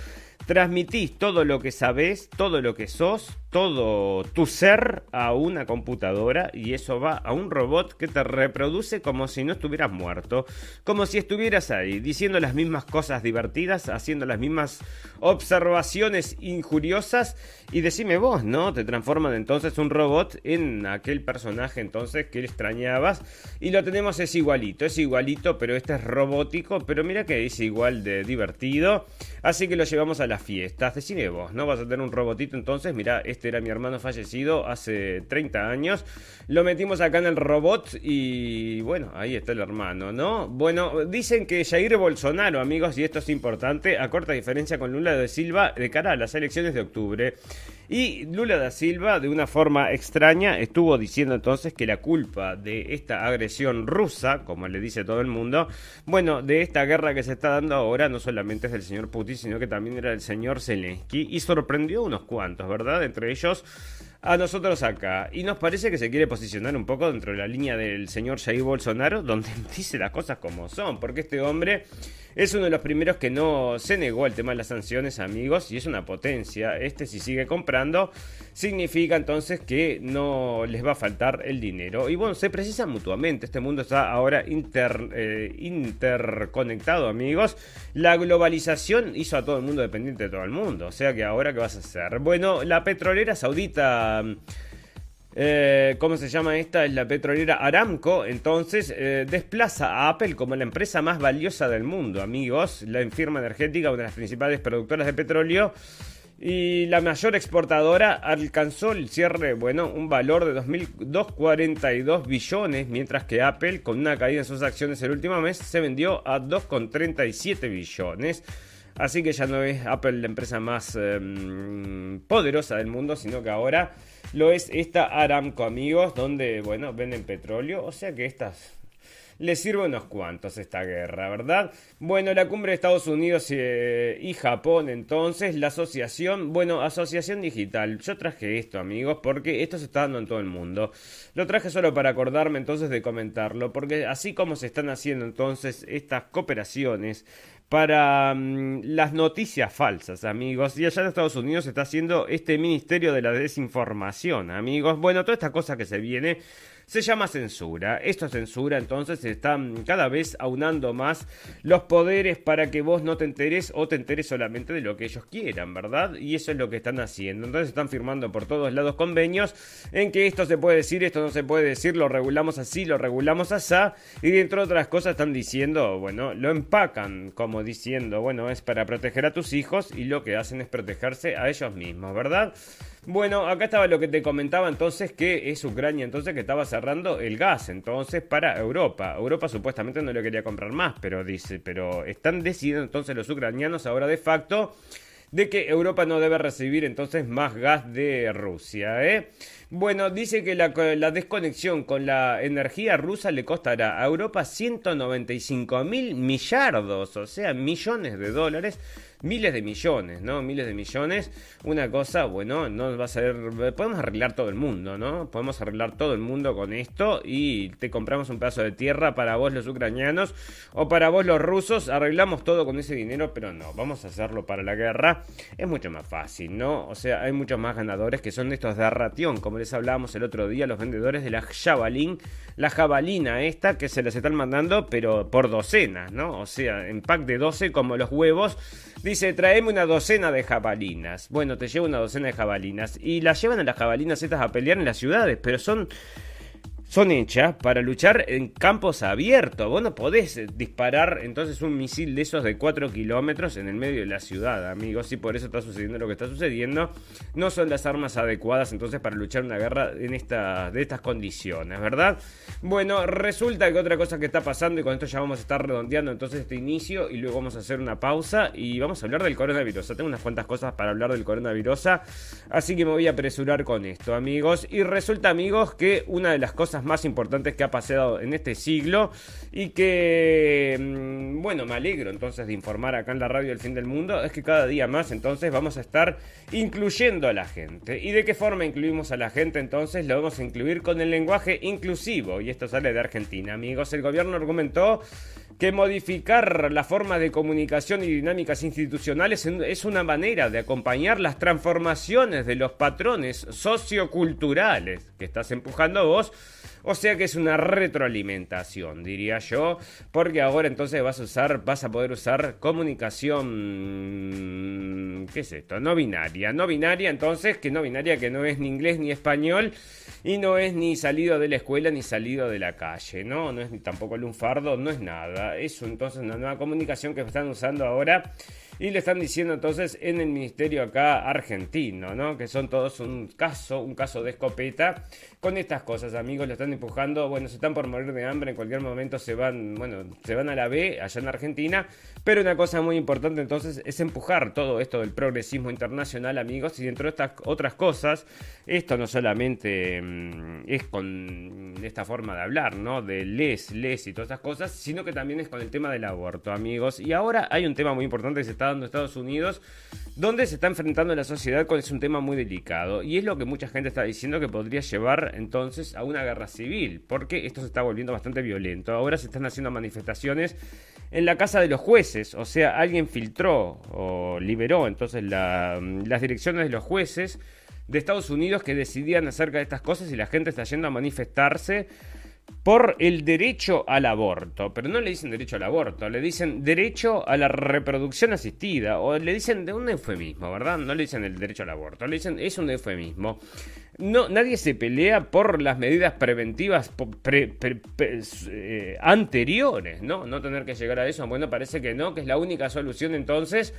transmitís todo lo que sabés, todo lo que sos, todo tu ser a una computadora y eso va a un robot que te reproduce como si no estuvieras muerto, como si estuvieras ahí, diciendo las mismas cosas divertidas, haciendo las mismas observaciones injuriosas y decime vos, ¿no? Te transforman entonces un robot en aquel personaje entonces que extrañabas y lo tenemos es igualito, es igualito, pero este es robótico, pero mira que es igual de divertido, así que lo llevamos a las fiestas, decime vos, ¿no? Vas a tener un robotito entonces, mira, este era mi hermano fallecido hace 30 años. Lo metimos acá en el robot y bueno, ahí está el hermano, ¿no? Bueno, dicen que Jair Bolsonaro, amigos, y esto es importante, a corta diferencia con Lula de Silva de cara a las elecciones de octubre. Y Lula da Silva, de una forma extraña, estuvo diciendo entonces que la culpa de esta agresión rusa, como le dice todo el mundo, bueno, de esta guerra que se está dando ahora, no solamente es del señor Putin, sino que también era del señor Zelensky, y sorprendió a unos cuantos, ¿verdad? Entre ellos a nosotros acá. Y nos parece que se quiere posicionar un poco dentro de la línea del señor Jair Bolsonaro, donde dice las cosas como son, porque este hombre es uno de los primeros que no se negó al tema de las sanciones, amigos, y es una potencia. Este si sigue comprando, significa entonces que no les va a faltar el dinero. Y bueno, se precisa mutuamente. Este mundo está ahora eh, interconectado, amigos. La globalización hizo a todo el mundo dependiente de todo el mundo. O sea que ahora, ¿qué vas a hacer? Bueno, la petrolera saudita... Eh, ¿cómo se llama esta? Es la petrolera Aramco. Entonces eh, desplaza a Apple como la empresa más valiosa del mundo, amigos. La firma energética, una de las principales productoras de petróleo. Y la mayor exportadora alcanzó el cierre, bueno, un valor de 2.242 billones, mientras que Apple, con una caída en sus acciones el último mes, se vendió a 2,37 billones. Así que ya no es Apple la empresa más em, poderosa del mundo, sino que ahora lo es esta Aramco, amigos, donde, bueno, venden petróleo. O sea que estas les sirve unos cuantos esta guerra, ¿verdad? Bueno, la cumbre de Estados Unidos eh, y Japón, entonces, la asociación, bueno, asociación digital. Yo traje esto, amigos, porque esto se está dando en todo el mundo. Lo traje solo para acordarme entonces de comentarlo, porque así como se están haciendo entonces estas cooperaciones, para mm, las noticias falsas, amigos. Y allá en Estados Unidos se está haciendo este Ministerio de la Desinformación, amigos. Bueno, toda esta cosa que se viene se llama censura. Esto es censura, entonces se están cada vez aunando más los poderes para que vos no te enteres o te enteres solamente de lo que ellos quieran, ¿verdad? Y eso es lo que están haciendo. Entonces están firmando por todos lados convenios en que esto se puede decir, esto no se puede decir, lo regulamos así, lo regulamos así, y dentro de otras cosas están diciendo, bueno, lo empacan como diciendo, bueno, es para proteger a tus hijos y lo que hacen es protegerse a ellos mismos, ¿verdad? Bueno, acá estaba lo que te comentaba entonces que es Ucrania entonces que estaba cerrando el gas entonces para Europa. Europa supuestamente no le quería comprar más, pero dice, pero están decidiendo entonces los ucranianos ahora de facto de que Europa no debe recibir entonces más gas de Rusia. ¿eh? Bueno, dice que la, la, desconexión con la energía rusa le costará a Europa 195 mil millardos, o sea, millones de dólares miles de millones, ¿no? Miles de millones. Una cosa, bueno, no va a ser. Podemos arreglar todo el mundo, ¿no? Podemos arreglar todo el mundo con esto y te compramos un pedazo de tierra para vos, los ucranianos, o para vos, los rusos. Arreglamos todo con ese dinero, pero no, vamos a hacerlo para la guerra. Es mucho más fácil, ¿no? O sea, hay muchos más ganadores que son estos de ratión, como les hablábamos el otro día, los vendedores de la jabalín, la jabalina esta que se les están mandando, pero por docenas, ¿no? O sea, en pack de 12 como los huevos Dice, traeme una docena de jabalinas. Bueno, te llevo una docena de jabalinas. Y las llevan a las jabalinas estas a pelear en las ciudades, pero son son hechas para luchar en campos abiertos. Vos no podés eh, disparar entonces un misil de esos de 4 kilómetros en el medio de la ciudad, amigos. Y por eso está sucediendo lo que está sucediendo. No son las armas adecuadas entonces para luchar una guerra en esta, de estas condiciones, ¿verdad? Bueno, resulta que otra cosa que está pasando, y con esto ya vamos a estar redondeando entonces este inicio, y luego vamos a hacer una pausa y vamos a hablar del coronavirus. Tengo unas cuantas cosas para hablar del coronavirus, así que me voy a apresurar con esto, amigos. Y resulta, amigos, que una de las cosas más importantes que ha pasado en este siglo y que, mm, bueno, me alegro entonces de informar acá en la radio del fin del mundo, es que cada día más entonces vamos a estar incluyendo a la gente. ¿Y de qué forma incluimos a la gente entonces? Lo vamos a incluir con el lenguaje inclusivo y esto sale de Argentina, amigos. El gobierno argumentó que modificar la forma de comunicación y dinámicas institucionales es una manera de acompañar las transformaciones de los patrones socioculturales que estás empujando vos. O sea que es una retroalimentación, diría yo, porque ahora entonces vas a usar, vas a poder usar comunicación, ¿qué es esto? No binaria, no binaria, entonces que no binaria que no es ni inglés ni español y no es ni salido de la escuela ni salido de la calle, ¿no? No es ni tampoco lunfardo, no es nada. Es entonces una nueva comunicación que están usando ahora y le están diciendo entonces en el ministerio acá argentino, ¿no? Que son todos un caso, un caso de escopeta con estas cosas, amigos, lo están empujando, bueno, se están por morir de hambre, en cualquier momento se van, bueno, se van a la B allá en Argentina, pero una cosa muy importante entonces es empujar todo esto del progresismo internacional, amigos, y dentro de estas otras cosas, esto no solamente mm, es con esta forma de hablar, ¿no? De les, les y todas estas cosas, sino que también es con el tema del aborto, amigos. Y ahora hay un tema muy importante que se está dando en Estados Unidos, donde se está enfrentando la sociedad con es un tema muy delicado, y es lo que mucha gente está diciendo que podría llevar entonces a una guerra civil, porque esto se está volviendo bastante violento. Ahora se están haciendo manifestaciones en la casa de los jueces, o sea, alguien filtró o liberó entonces las direcciones de los jueces de Estados Unidos que decidían acerca de estas cosas y la gente está yendo a manifestarse por el derecho al aborto, pero no le dicen derecho al aborto, le dicen derecho a la reproducción asistida, o le dicen de un eufemismo, ¿verdad? No le dicen el derecho al aborto, le dicen es un eufemismo. No, nadie se pelea por las medidas preventivas eh, anteriores, ¿no? No tener que llegar a eso. Bueno, parece que no, que es la única solución entonces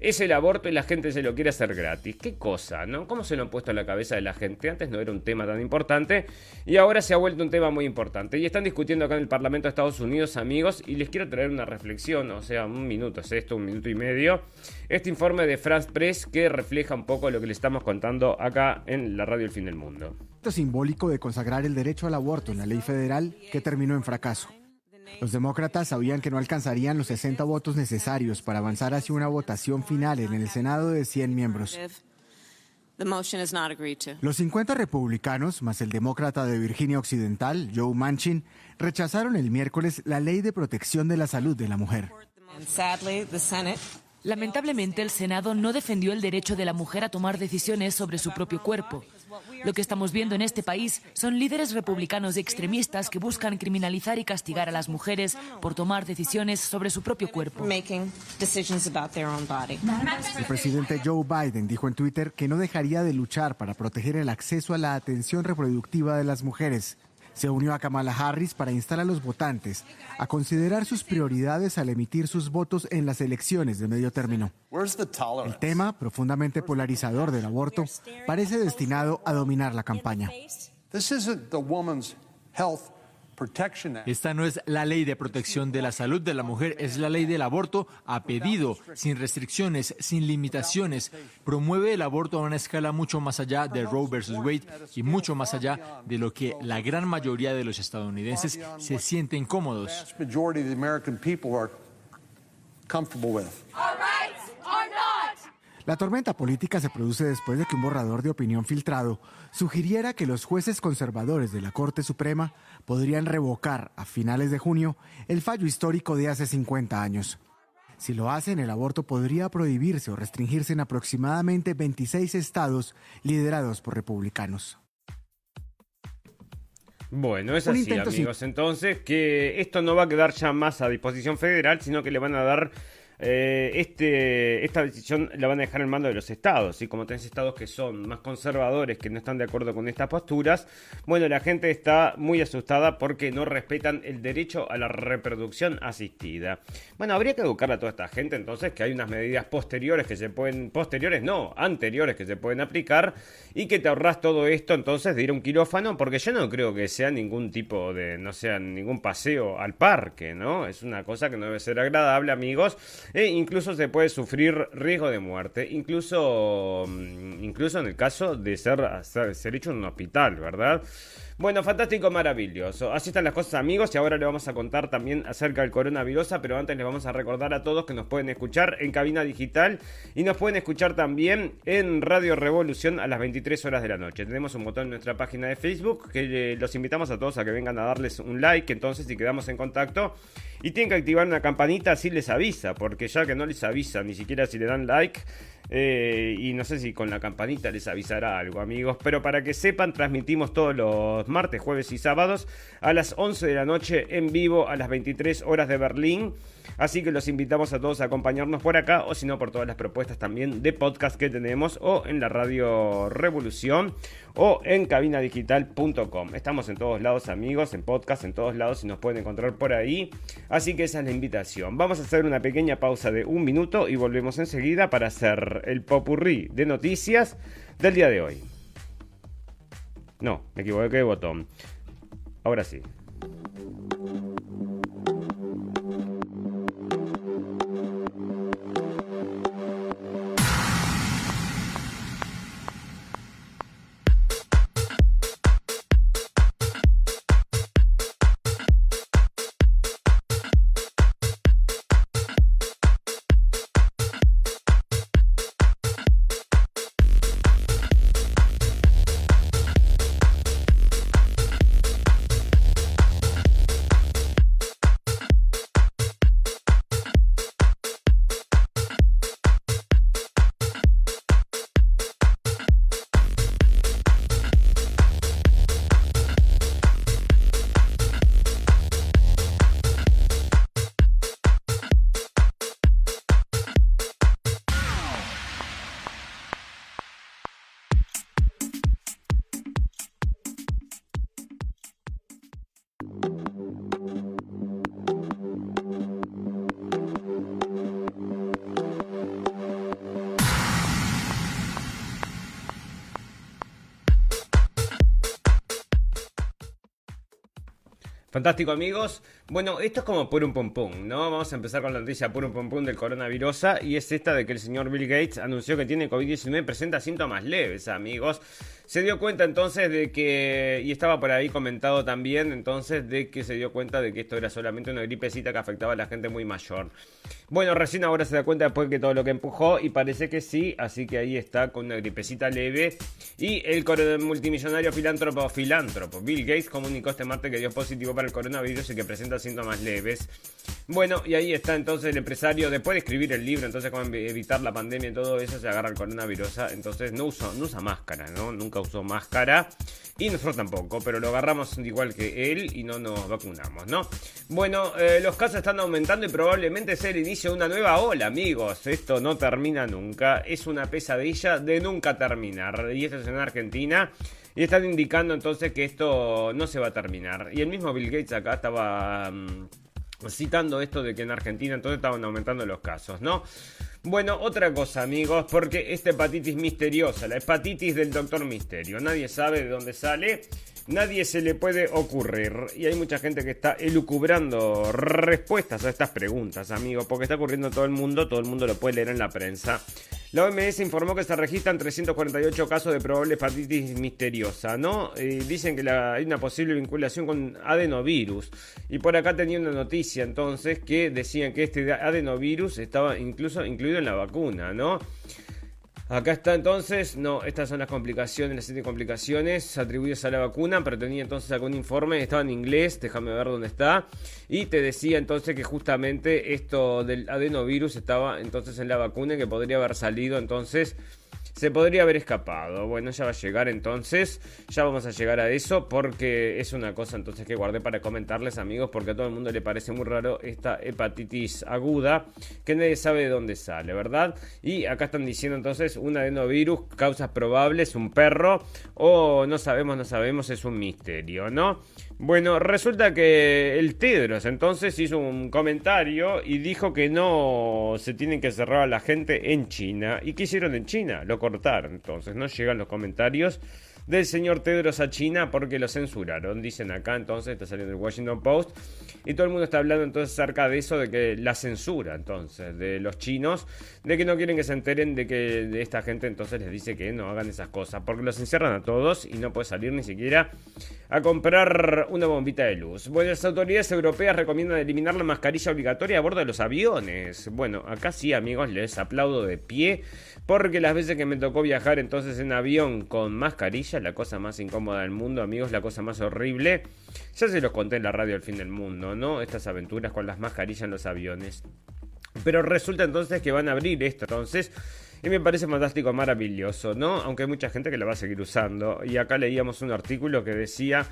es el aborto y la gente se lo quiere hacer gratis. ¿Qué cosa, no? ¿Cómo se lo han puesto a la cabeza de la gente? Antes no era un tema tan importante y ahora se ha vuelto un tema muy importante. Y están discutiendo acá en el Parlamento de Estados Unidos, amigos, y les quiero traer una reflexión, o sea, un minuto es esto, un minuto y medio. Este informe de France Press que refleja un poco lo que le estamos contando acá en la radio El Fin del Mundo. Esto simbólico de consagrar el derecho al aborto en la ley federal que terminó en fracaso. Los demócratas sabían que no alcanzarían los 60 votos necesarios para avanzar hacia una votación final en el Senado de 100 miembros. Los 50 republicanos, más el demócrata de Virginia Occidental, Joe Manchin, rechazaron el miércoles la ley de protección de la salud de la mujer. Lamentablemente, el Senado no defendió el derecho de la mujer a tomar decisiones sobre su propio cuerpo. Lo que estamos viendo en este país son líderes republicanos y extremistas que buscan criminalizar y castigar a las mujeres por tomar decisiones sobre su propio cuerpo. El presidente Joe Biden dijo en Twitter que no dejaría de luchar para proteger el acceso a la atención reproductiva de las mujeres se unió a Kamala Harris para instar a los votantes a considerar sus prioridades al emitir sus votos en las elecciones de medio término. El tema, profundamente polarizador del aborto, parece destinado a dominar la campaña. Esta no es la ley de protección de la salud de la mujer, es la ley del aborto a pedido, sin restricciones, sin limitaciones. Promueve el aborto a una escala mucho más allá de Roe versus Wade y mucho más allá de lo que la gran mayoría de los estadounidenses se sienten cómodos. La tormenta política se produce después de que un borrador de opinión filtrado sugiriera que los jueces conservadores de la Corte Suprema podrían revocar a finales de junio el fallo histórico de hace 50 años. Si lo hacen, el aborto podría prohibirse o restringirse en aproximadamente 26 estados liderados por republicanos. Bueno, es así, amigos. Entonces, que esto no va a quedar ya más a disposición federal, sino que le van a dar eh, este, esta decisión la van a dejar en mando de los estados. Y como tenés estados que son más conservadores, que no están de acuerdo con estas posturas, bueno, la gente está muy asustada porque no respetan el derecho a la reproducción asistida. Bueno, habría que educar a toda esta gente entonces que hay unas medidas posteriores que se pueden, posteriores no, anteriores que se pueden aplicar y que te ahorras todo esto entonces de ir a un quirófano, porque yo no creo que sea ningún tipo de, no sea ningún paseo al parque, ¿no? Es una cosa que no debe ser agradable, amigos e incluso se puede sufrir riesgo de muerte, incluso, mm, incluso en el caso de ser, ser hecho en un hospital, ¿verdad? Bueno, fantástico, maravilloso. Así están las cosas, amigos, y ahora le vamos a contar también acerca del coronavirus, pero antes les vamos a recordar a todos que nos pueden escuchar en cabina digital y nos pueden escuchar también en Radio Revolución a las 23 horas de la noche. Tenemos un botón en nuestra página de Facebook que eh, los invitamos a todos a que vengan a darles un like, entonces, y quedamos en contacto. Y tienen que activar una campanita así les avisa, porque ya que no les avisa ni siquiera si le dan like, eh, y no sé si con la campanita les avisará algo, amigos. Pero para que sepan, transmitimos todos los martes, jueves y sábados a las 11 de la noche en vivo a las 23 horas de Berlín. Así que los invitamos a todos a acompañarnos por acá o si no por todas las propuestas también de podcast que tenemos o en la radio Revolución o en cabinadigital.com. Estamos en todos lados amigos, en podcast, en todos lados y nos pueden encontrar por ahí. Así que esa es la invitación. Vamos a hacer una pequeña pausa de un minuto y volvemos enseguida para hacer el popurrí de noticias del día de hoy. No, me equivoqué de botón. Ahora sí. Fantástico amigos. Bueno, esto es como un pum pum, ¿no? Vamos a empezar con la noticia un pum pum del coronavirus y es esta de que el señor Bill Gates anunció que tiene COVID-19 y presenta síntomas leves, amigos. Se dio cuenta entonces de que, y estaba por ahí comentado también, entonces de que se dio cuenta de que esto era solamente una gripecita que afectaba a la gente muy mayor. Bueno, recién ahora se da cuenta después de todo lo que empujó y parece que sí, así que ahí está con una gripecita leve. Y el multimillonario filántropo, filántropo, Bill Gates comunicó este martes que dio positivo para el coronavirus y que presenta síntomas leves. Bueno, y ahí está entonces el empresario, después de escribir el libro, entonces cómo evitar la pandemia y todo eso, se agarra el coronavirus, entonces no usa, no usa máscara, ¿no? Nunca usó máscara. Y nosotros tampoco, pero lo agarramos igual que él y no nos vacunamos, ¿no? Bueno, eh, los casos están aumentando y probablemente sea el inicio de una nueva ola, amigos. Esto no termina nunca. Es una pesadilla de nunca terminar. Y esto es en Argentina. Y están indicando entonces que esto no se va a terminar. Y el mismo Bill Gates acá estaba... Mm, citando esto de que en Argentina entonces estaban aumentando los casos, ¿no? Bueno, otra cosa, amigos, porque esta hepatitis misteriosa, la hepatitis del doctor Misterio, nadie sabe de dónde sale, nadie se le puede ocurrir. Y hay mucha gente que está elucubrando respuestas a estas preguntas, amigos, porque está ocurriendo en todo el mundo, todo el mundo lo puede leer en la prensa. La OMS informó que se registran 348 casos de probable hepatitis misteriosa, ¿no? dicen que hay una posible vinculación con adenovirus. Y por acá tenía una noticia entonces que decían que este adenovirus estaba incluso incluido en la vacuna, ¿no? Acá está entonces, no, estas son las complicaciones, las siete complicaciones. Atribuidas a la vacuna, pero tenía entonces algún informe, estaba en inglés, déjame ver dónde está, y te decía entonces que justamente esto del adenovirus estaba entonces en la vacuna y que podría haber salido entonces se podría haber escapado. Bueno, ya va a llegar entonces. Ya vamos a llegar a eso porque es una cosa entonces que guardé para comentarles amigos porque a todo el mundo le parece muy raro esta hepatitis aguda que nadie sabe de dónde sale, ¿verdad? Y acá están diciendo entonces un adenovirus, causas probables, un perro o no sabemos, no sabemos, es un misterio, ¿no? Bueno, resulta que el Tedros entonces hizo un comentario y dijo que no se tienen que cerrar a la gente en China. ¿Y qué hicieron en China? Lo cortaron. Entonces no llegan los comentarios del señor Tedros a China porque lo censuraron. Dicen acá entonces, está saliendo el Washington Post. Y todo el mundo está hablando entonces acerca de eso, de que la censura entonces, de los chinos, de que no quieren que se enteren de que de esta gente entonces les dice que no hagan esas cosas, porque los encierran a todos y no puede salir ni siquiera a comprar una bombita de luz. Bueno, las autoridades europeas recomiendan eliminar la mascarilla obligatoria a bordo de los aviones. Bueno, acá sí amigos, les aplaudo de pie, porque las veces que me tocó viajar entonces en avión con mascarilla, la cosa más incómoda del mundo, amigos, la cosa más horrible. Ya se los conté en la radio El Fin del Mundo, ¿no? Estas aventuras con las mascarillas en los aviones. Pero resulta entonces que van a abrir esto. Entonces, y me parece fantástico, maravilloso, ¿no? Aunque hay mucha gente que la va a seguir usando. Y acá leíamos un artículo que decía...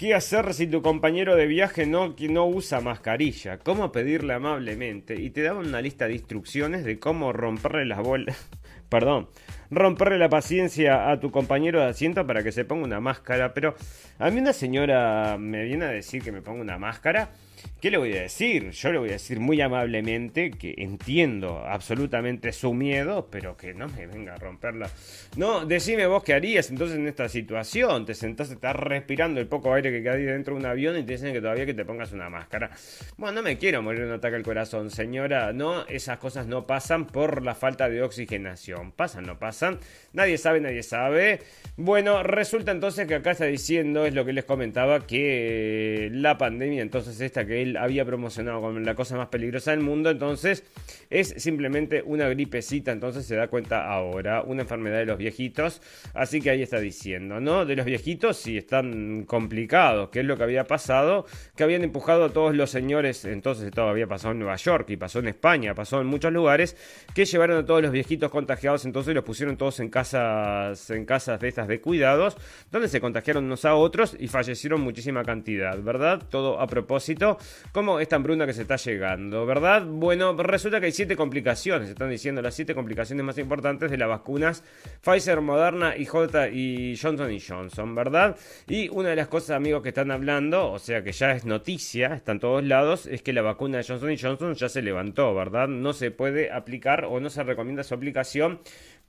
¿Qué hacer si tu compañero de viaje no, no usa mascarilla? ¿Cómo pedirle amablemente? Y te daban una lista de instrucciones de cómo romperle las bolas. Perdón, romperle la paciencia a tu compañero de asiento para que se ponga una máscara. Pero a mí una señora me viene a decir que me ponga una máscara. ¿Qué le voy a decir? Yo le voy a decir muy amablemente que entiendo absolutamente su miedo, pero que no me venga a romperla. No, decime vos qué harías entonces en esta situación. Te sentás, estás respirando el poco aire que queda dentro de un avión y te dicen que todavía que te pongas una máscara. Bueno, no me quiero morir de un ataque al corazón, señora. No, esas cosas no pasan por la falta de oxigenación. Pasan, no pasan. Nadie sabe, nadie sabe. Bueno, resulta entonces que acá está diciendo, es lo que les comentaba, que la pandemia entonces esta que él había promocionado como la cosa más peligrosa del mundo, entonces es simplemente una gripecita, entonces se da cuenta ahora, una enfermedad de los viejitos, así que ahí está diciendo, ¿no? De los viejitos sí están complicados, que es lo que había pasado, que habían empujado a todos los señores, entonces esto había pasado en Nueva York y pasó en España, pasó en muchos lugares, que llevaron a todos los viejitos contagiados, entonces los pusieron todos en casas, en casas de estas de cuidados, donde se contagiaron unos a otros y fallecieron muchísima cantidad, ¿verdad? Todo a propósito como esta hambruna que se está llegando, ¿verdad? Bueno, resulta que hay siete complicaciones, están diciendo las siete complicaciones más importantes de las vacunas Pfizer, Moderna y, J y Johnson Johnson, ¿verdad? Y una de las cosas, amigos, que están hablando, o sea que ya es noticia, está en todos lados, es que la vacuna de Johnson Johnson ya se levantó, ¿verdad? No se puede aplicar o no se recomienda su aplicación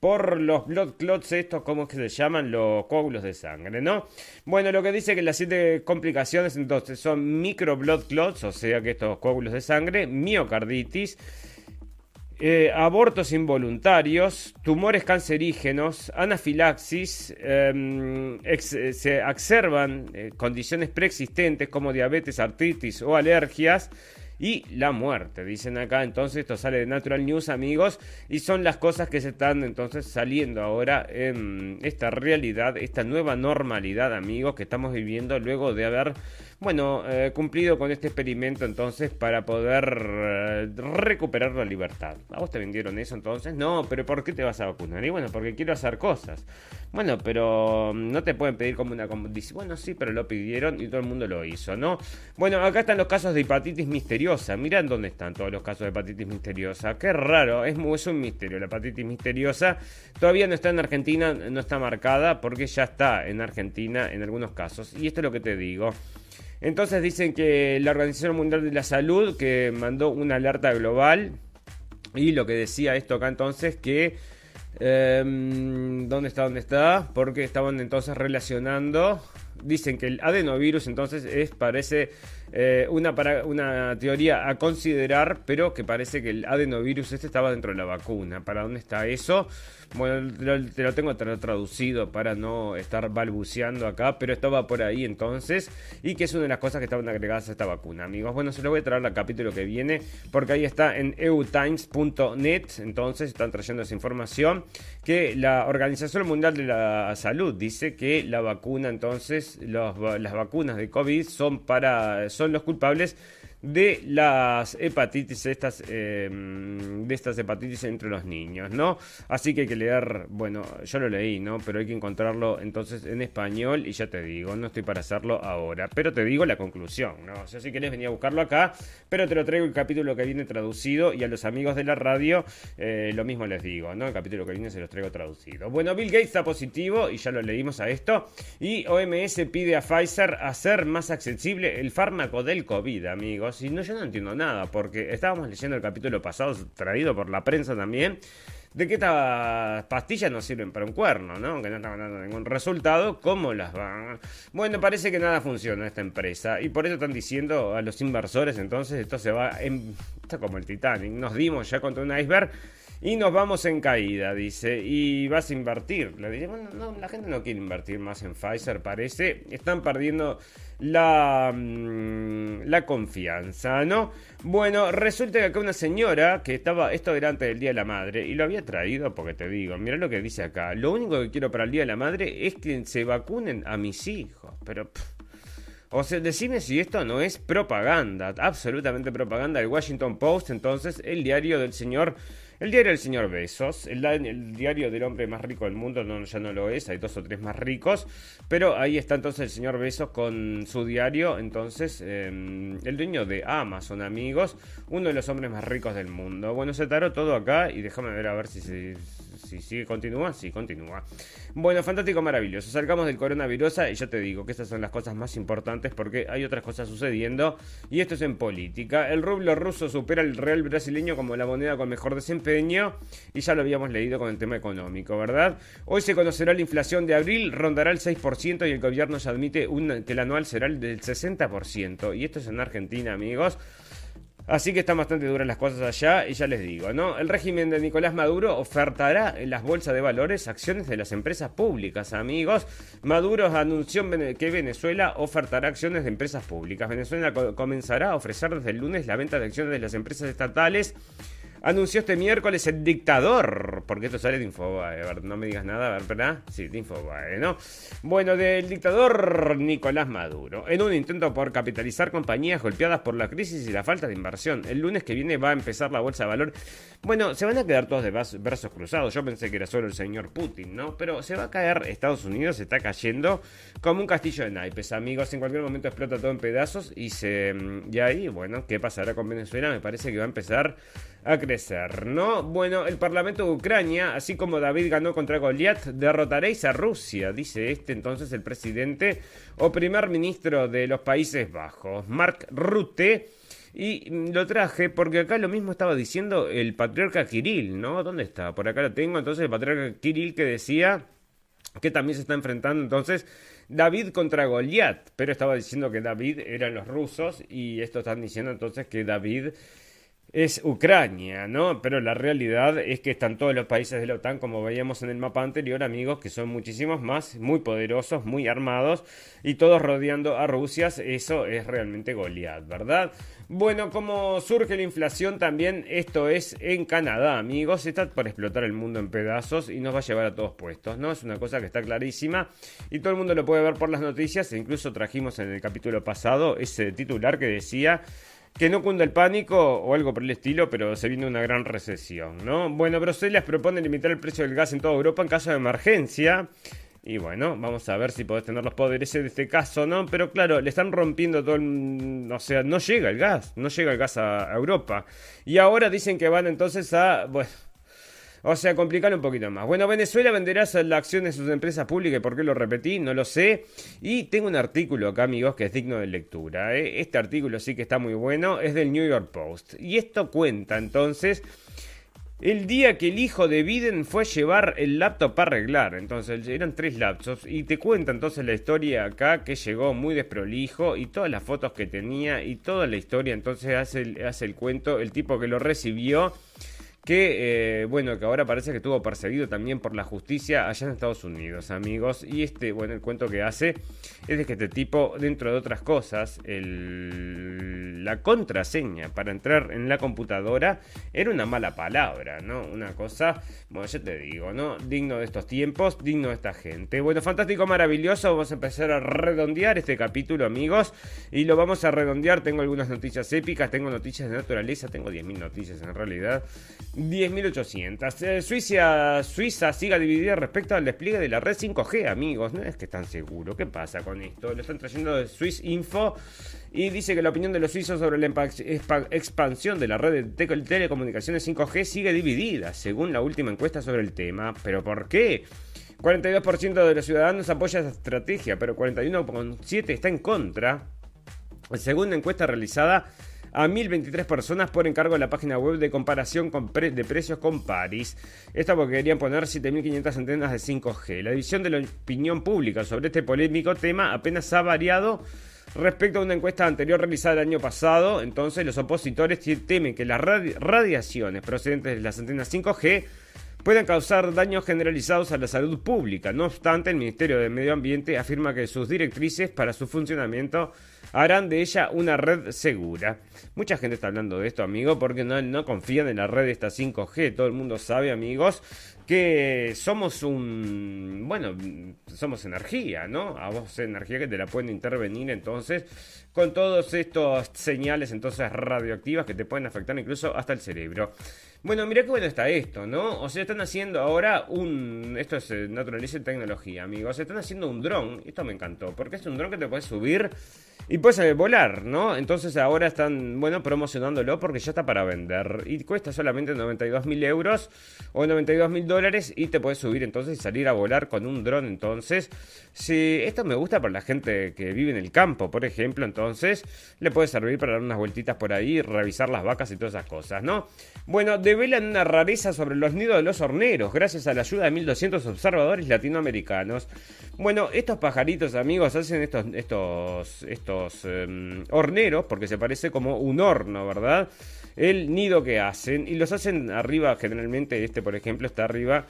por los blood clots estos, ¿cómo es que se llaman? Los coágulos de sangre, ¿no? Bueno, lo que dice que las siete complicaciones entonces son micro blood clots, o sea que estos coágulos de sangre, miocarditis, eh, abortos involuntarios, tumores cancerígenos, anafilaxis, em, se observan eh, condiciones preexistentes como diabetes, artritis o alergias, y la muerte. Dicen acá, entonces esto sale de Natural News, amigos, y son las cosas que se están entonces saliendo ahora en esta realidad, esta nueva normalidad, amigos, que estamos viviendo luego de haber bueno, eh, cumplido con este experimento entonces para poder eh, recuperar la libertad. ¿A vos te vendieron eso entonces? No, pero ¿por qué te vas a vacunar? Y bueno, porque quiero hacer cosas. Bueno, pero mm, no te pueden pedir como una... Bueno, sí, pero lo pidieron y todo el mundo lo hizo, ¿no? Bueno, acá están los casos de hepatitis misteriosa. Miren dónde están todos los casos de hepatitis misteriosa. Qué raro, es, es un misterio. La hepatitis misteriosa todavía no está en Argentina, no está marcada porque ya está en Argentina en algunos casos. Y esto es lo que te digo. Entonces dicen que la Organización Mundial de la Salud que mandó una alerta global y lo que decía esto acá entonces que em, ¿Dónde está? ¿Dónde está? Porque estaban entonces relacionando. Dicen que el adenovirus entonces es, parece eh, una, una teoría a considerar, pero que parece que el adenovirus este estaba dentro de la vacuna. ¿Para dónde está eso? Bueno, te lo, tengo traducido para no estar balbuceando acá, pero estaba por ahí entonces. Y que es una de las cosas que estaban agregadas a esta vacuna, amigos. Bueno, se lo voy a traer al capítulo que viene, porque ahí está en eutimes.net. Entonces están trayendo esa información. Que la Organización Mundial de la Salud dice que la vacuna, entonces, las vacunas de COVID son para. son los culpables de las hepatitis, estas, em, de estas hepatitis entre los niños, ¿no? Así que hay que leer, bueno, yo lo leí, ¿no? Pero hay que encontrarlo entonces en español y ya te digo, no estoy para hacerlo ahora, pero te digo la conclusión, ¿no? O sea, si querés venir a buscarlo acá, pero te lo traigo el capítulo que viene traducido y a los amigos de la radio eh, lo mismo les digo, ¿no? El capítulo que viene se los traigo traducido. Bueno, Bill Gates está positivo y ya lo leímos a esto y OMS pide a Pfizer hacer más accesible el fármaco del COVID, amigos. Y no, yo no entiendo nada, porque estábamos leyendo el capítulo pasado, traído por la prensa también, de que estas pastillas no sirven para un cuerno, ¿no? Que no están dando ningún resultado, ¿cómo las van? Bueno, parece que nada funciona esta empresa y por eso están diciendo a los inversores, entonces esto se va, en, está como el Titanic, nos dimos ya contra un iceberg y nos vamos en caída, dice, y vas a invertir. Le dije, bueno, no, la gente no quiere invertir más en Pfizer, parece, están perdiendo la, mm, la confianza, ¿no? Bueno, resulta que acá una señora que estaba, esto era del Día de la Madre, y lo había traído porque te digo, mira lo que dice acá, lo único que quiero para el Día de la Madre es que se vacunen a mis hijos, pero... o sea, decime si esto no es propaganda, absolutamente propaganda. El Washington Post, entonces, el diario del señor el diario del señor Besos, el, diario del hombre más rico del mundo, no, ya no lo es, hay dos o tres más ricos, pero ahí está entonces el señor Besos con su diario, entonces em, el dueño de Amazon, amigos, uno de los hombres más ricos del mundo. Bueno, se taró todo acá y déjame ver a ver si se si sigue, continúa, sí, continúa. Bueno, fantástico, maravilloso. Salgamos del coronavirus y yo te digo que estas son las cosas más importantes porque hay otras cosas sucediendo y esto es en política. El rublo ruso supera al real brasileño como la moneda con mejor desempeño y ya lo habíamos leído con el tema económico, ¿verdad? Hoy se conocerá la inflación de abril, rondará el 6% y el gobierno ya admite que el anual será el del 60%. Y esto es en Argentina, amigos. Así que están bastante duras las cosas allá y ya les digo, ¿no? El régimen de Nicolás Maduro ofertará en las bolsas de valores acciones de las empresas públicas, amigos. Maduro anunció que Venezuela ofertará acciones de empresas públicas. Venezuela comenzará a ofrecer desde el lunes la venta de acciones de las empresas estatales anunció este miércoles el dictador, porque esto sale de Infobae, no me digas nada, ¿verdad? Sí, de Infobae, ¿no? Bueno, del dictador Nicolás Maduro, en un intento por capitalizar compañías golpeadas por la crisis y la falta de inversión. El lunes que viene va a empezar la bolsa de valor. Bueno, se van a quedar todos de brazos cruzados. Yo pensé que era solo el señor Putin, ¿no? Pero se va a caer Estados Unidos, se está cayendo como un castillo de naipes, amigos. En cualquier momento explota todo en pedazos y se. Y ahí, bueno, ¿qué pasará con Venezuela? Me parece que va a empezar a crecer, ¿no? Bueno, el Parlamento de Ucrania, así como David ganó contra Goliat, derrotaréis a Rusia, dice este entonces el presidente o primer ministro de los Países Bajos, Mark Rutte. Y lo traje porque acá lo mismo estaba diciendo el patriarca Kirill, ¿no? ¿Dónde está? Por acá lo tengo. Entonces el patriarca Kirill que decía que también se está enfrentando entonces David contra Goliat, pero estaba diciendo que David eran los rusos y esto están diciendo entonces que David es Ucrania, ¿no? Pero la realidad es que están todos los países de la OTAN, como veíamos en el mapa anterior, amigos, que son muchísimos más, muy poderosos, muy armados, y todos rodeando a Rusia. Eso es realmente Goliat, ¿verdad? Bueno, como surge la inflación también, esto es en Canadá, amigos. Está por explotar el mundo en pedazos y nos va a llevar a todos puestos, ¿no? Es una cosa que está clarísima y todo el mundo lo puede ver por las noticias. E incluso trajimos en el capítulo pasado ese titular que decía que no cunda el pánico o algo por el estilo, pero se viene una gran recesión, ¿no? Bueno, Bruselas propone limitar el precio del gas en toda Europa en caso de emergencia. Y bueno, vamos a ver si podés tener los poderes en este caso, ¿no? Pero claro, le están rompiendo todo el... O sea, no llega el gas, no llega el gas a Europa. Y ahora dicen que van entonces a... o sea, complicarlo un poquito más. Bueno, Venezuela venderá la acción de sus empresas públicas. ¿Por qué lo repetí? No lo sé. Y tengo un artículo acá, amigos, que es digno de lectura. ¿eh? Este artículo sí que está muy bueno. Es del New York Post. Y esto cuenta entonces el día que el hijo de Biden fue a llevar el laptop para arreglar. Entonces eran tres laptops. Y te cuenta entonces la historia acá que llegó muy desprolijo y todas las fotos que tenía y toda la historia. Entonces hace hace el cuento el tipo que lo recibió que eh, bueno, que ahora parece que estuvo perseguido también por la justicia allá en Estados Unidos, amigos. Y este, bueno, el cuento que hace es de que este tipo, dentro de otras cosas, el, la contraseña para entrar en la computadora era una mala palabra, ¿no? Una cosa, bueno, yo te digo, ¿no? Digno de estos tiempos, digno de esta gente. Bueno, fantástico, maravilloso. Vamos a empezar a redondear este capítulo, amigos. Y lo vamos a redondear. Tengo algunas noticias épicas, tengo noticias de naturaleza, tengo 10.000 noticias en realidad. 10.800. Eh, Suiza, Suiza siga dividida respecto al despliegue de la red 5G, amigos. No es que están seguros. ¿Qué pasa con esto? Lo están trayendo de Swiss Info y dice que la opinión de los suizos sobre la expansión de la red de telecomunicaciones 5G sigue dividida, según la última encuesta sobre el tema. ¿Pero por qué? 42% de los ciudadanos apoya esa estrategia, pero 41,7% está en contra. Según la encuesta realizada a 1.023 personas por encargo de la página web de comparación de precios con Paris. Esto porque querían poner 7.500 antenas de 5G. La división de la opinión pública sobre este polémico tema apenas ha variado respecto a una encuesta anterior realizada el año pasado. Entonces los opositores temen que las radiaciones procedentes de las antenas 5G puedan causar daños generalizados a la salud pública. No obstante, el Ministerio de Medio Ambiente afirma que sus directrices para su funcionamiento harán de ella una red segura. Mucha gente está hablando de esto, amigo, porque no, no confían en la red de esta 5G. Todo el mundo sabe, amigos, que somos un, bueno, somos energía, ¿no? A vos energía que te la pueden intervenir entonces con todos estos señales entonces radioactivas que te pueden afectar incluso hasta el cerebro. Bueno, mira qué bueno está esto, ¿no? O sea, están haciendo ahora un... Esto es eh, naturaleza y tecnología, amigos. Están haciendo un dron. Esto me encantó, porque es un dron que te puedes subir y puedes eh, volar, ¿no? Entonces ahora están, bueno, promocionándolo porque ya está para vender. Y cuesta solamente 92 mil euros o 92 mil dólares y te puedes subir entonces y salir a volar con un dron. Entonces, si esto me gusta para la gente que vive en el campo, por ejemplo, entonces le puede servir para dar unas vueltitas por ahí, revisar las vacas y todas esas cosas, ¿no? Bueno, develan una rareza sobre los nidos de los horneros, gracias a la ayuda de 1200 observadores latinoamericanos. Bueno, estos pajaritos, amigos, hacen estos, estos em, horneros, porque se parece como un horno, ¿verdad? El nido que hacen, y los hacen arriba, generalmente este, por ejemplo, está arriba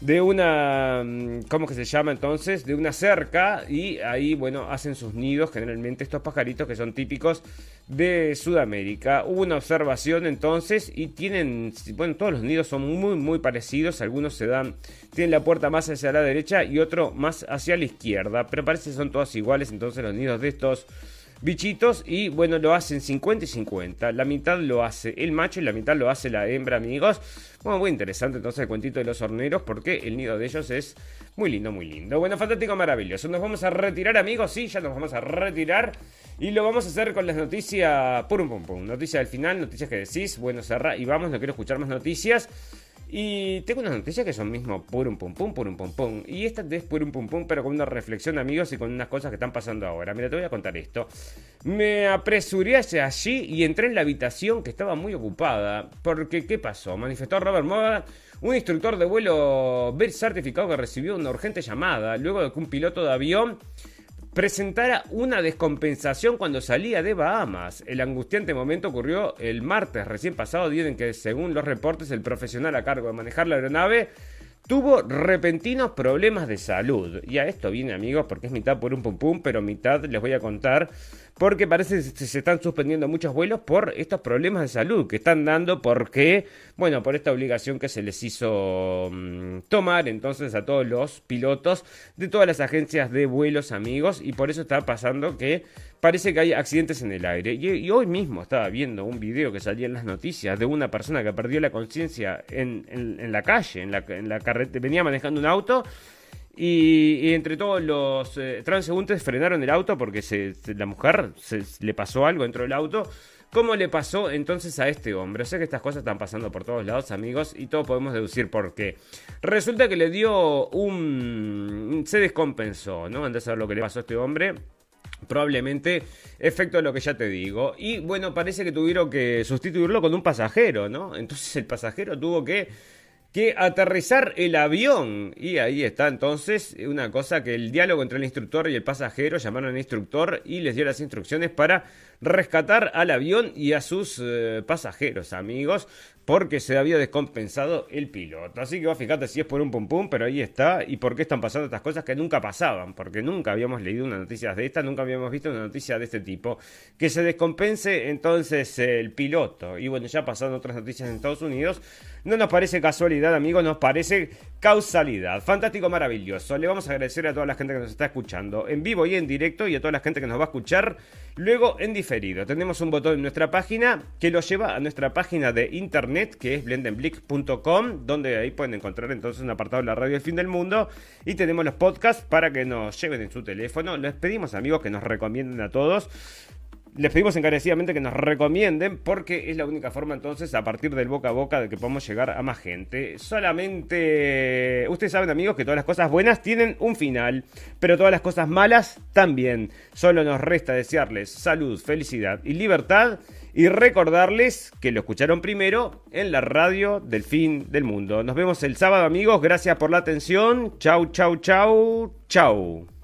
de una, mm, ¿cómo que se llama entonces? De una cerca y ahí, bueno, hacen sus nidos generalmente estos pajaritos que son típicos de Sudamérica. Hubo una observación entonces y tienen, bueno, todos los nidos son muy, muy parecidos. Algunos se dan, tienen la puerta más hacia la derecha y otro más hacia la izquierda, pero parece que son todos iguales entonces los nidos de estos bichitos y bueno, lo hacen 50 y 50. La mitad lo hace el macho y la mitad lo hace la hembra, amigos. Bueno, muy interesante entonces el cuentito de los horneros porque el nido de ellos es muy lindo, muy lindo. Bueno, fantástico, maravilloso. Nos vamos a retirar, amigos. Sí, ya nos vamos a retirar. Y lo vamos a hacer con las noticias. Pum, pum, pum. Noticias del final, noticias que decís. Bueno, cerra y vamos, no quiero escuchar más noticias. Y tengo unas noticias que son mismo purum pum pum, purum pum pum. Y esta es purum pum pum, pero con una reflexión, amigos, y con unas cosas que están pasando ahora. Mira, te voy a contar esto. Me apresuré hacia allí y entré en la habitación que estaba muy ocupada. Porque, ¿qué pasó? Manifestó Robert Moda, un instructor de vuelo ver certificado que recibió una urgente llamada luego de que un piloto de avión presentara una descompensación cuando salía de Bahamas. El angustiante momento ocurrió el martes recién pasado, día en que, según los reportes, el profesional a cargo de manejar la aeronave tuvo repentinos problemas de salud. Y a esto viene, amigos, porque es mitad por un pum pum, pero mitad les voy a contar porque parece que se están suspendiendo muchos vuelos por estos problemas de salud que están dando porque, bueno, por esta obligación que se les hizo mm, tomar entonces a todos los pilotos de todas las agencias de vuelos amigos y por eso está pasando que parece que hay accidentes en el aire. Y, hoy mismo estaba viendo un video que salía en las noticias de una persona que perdió la conciencia en, la calle, en la, en la carretera, venía manejando un auto y, entre todos los eh, transeúntes frenaron el auto porque la mujer le pasó algo dentro del auto. ¿Cómo le pasó entonces a este hombre? O sea que estas cosas están pasando por todos lados, amigos, y todos podemos deducir por qué. Resulta que le dio un... se descompensó, ¿no? Antes de saber lo que le pasó a este hombre. Probablemente efecto de lo que ya te digo. Y bueno, parece que tuvieron que sustituirlo con un pasajero, ¿no? Entonces el pasajero tuvo que que aterrizar el avión. Y ahí está entonces una cosa que el diálogo entre el instructor y el pasajero llamaron al instructor y les dio las instrucciones para rescatar al avión y a sus eh, pasajeros, amigos, porque se había descompensado el piloto. Así que vos fíjate si es por un pum pum, pero ahí está. Y por qué están pasando estas cosas que nunca pasaban, porque nunca habíamos leído una noticia de esta, nunca habíamos visto una noticia de este tipo. Que se descompense entonces el piloto. Y bueno, ya pasaron otras noticias en Estados Unidos. No nos parece casualidad, amigos, nos parece causalidad. Fantástico, maravilloso. Le vamos a agradecer a toda la gente que nos está escuchando en vivo y en directo y a toda la gente que nos va a escuchar luego en diferido. Tenemos un botón en nuestra página que lo lleva a nuestra página de internet que es blendenblick.com donde ahí pueden encontrar entonces un apartado de la radio del fin del mundo y tenemos los podcasts para que nos lleven en su teléfono. Les pedimos amigos que nos recomienden a todos les pedimos encarecidamente que nos recomienden porque es la única forma entonces a partir del boca a boca de que podamos llegar a más gente. Solamente ustedes saben amigos que todas las cosas buenas tienen un final, pero todas las cosas malas también. Solo nos resta desearles salud, felicidad y libertad y recordarles que lo escucharon primero en la radio del fin del mundo. Nos vemos el sábado amigos, gracias por la atención. Chau, chau, chau, chau.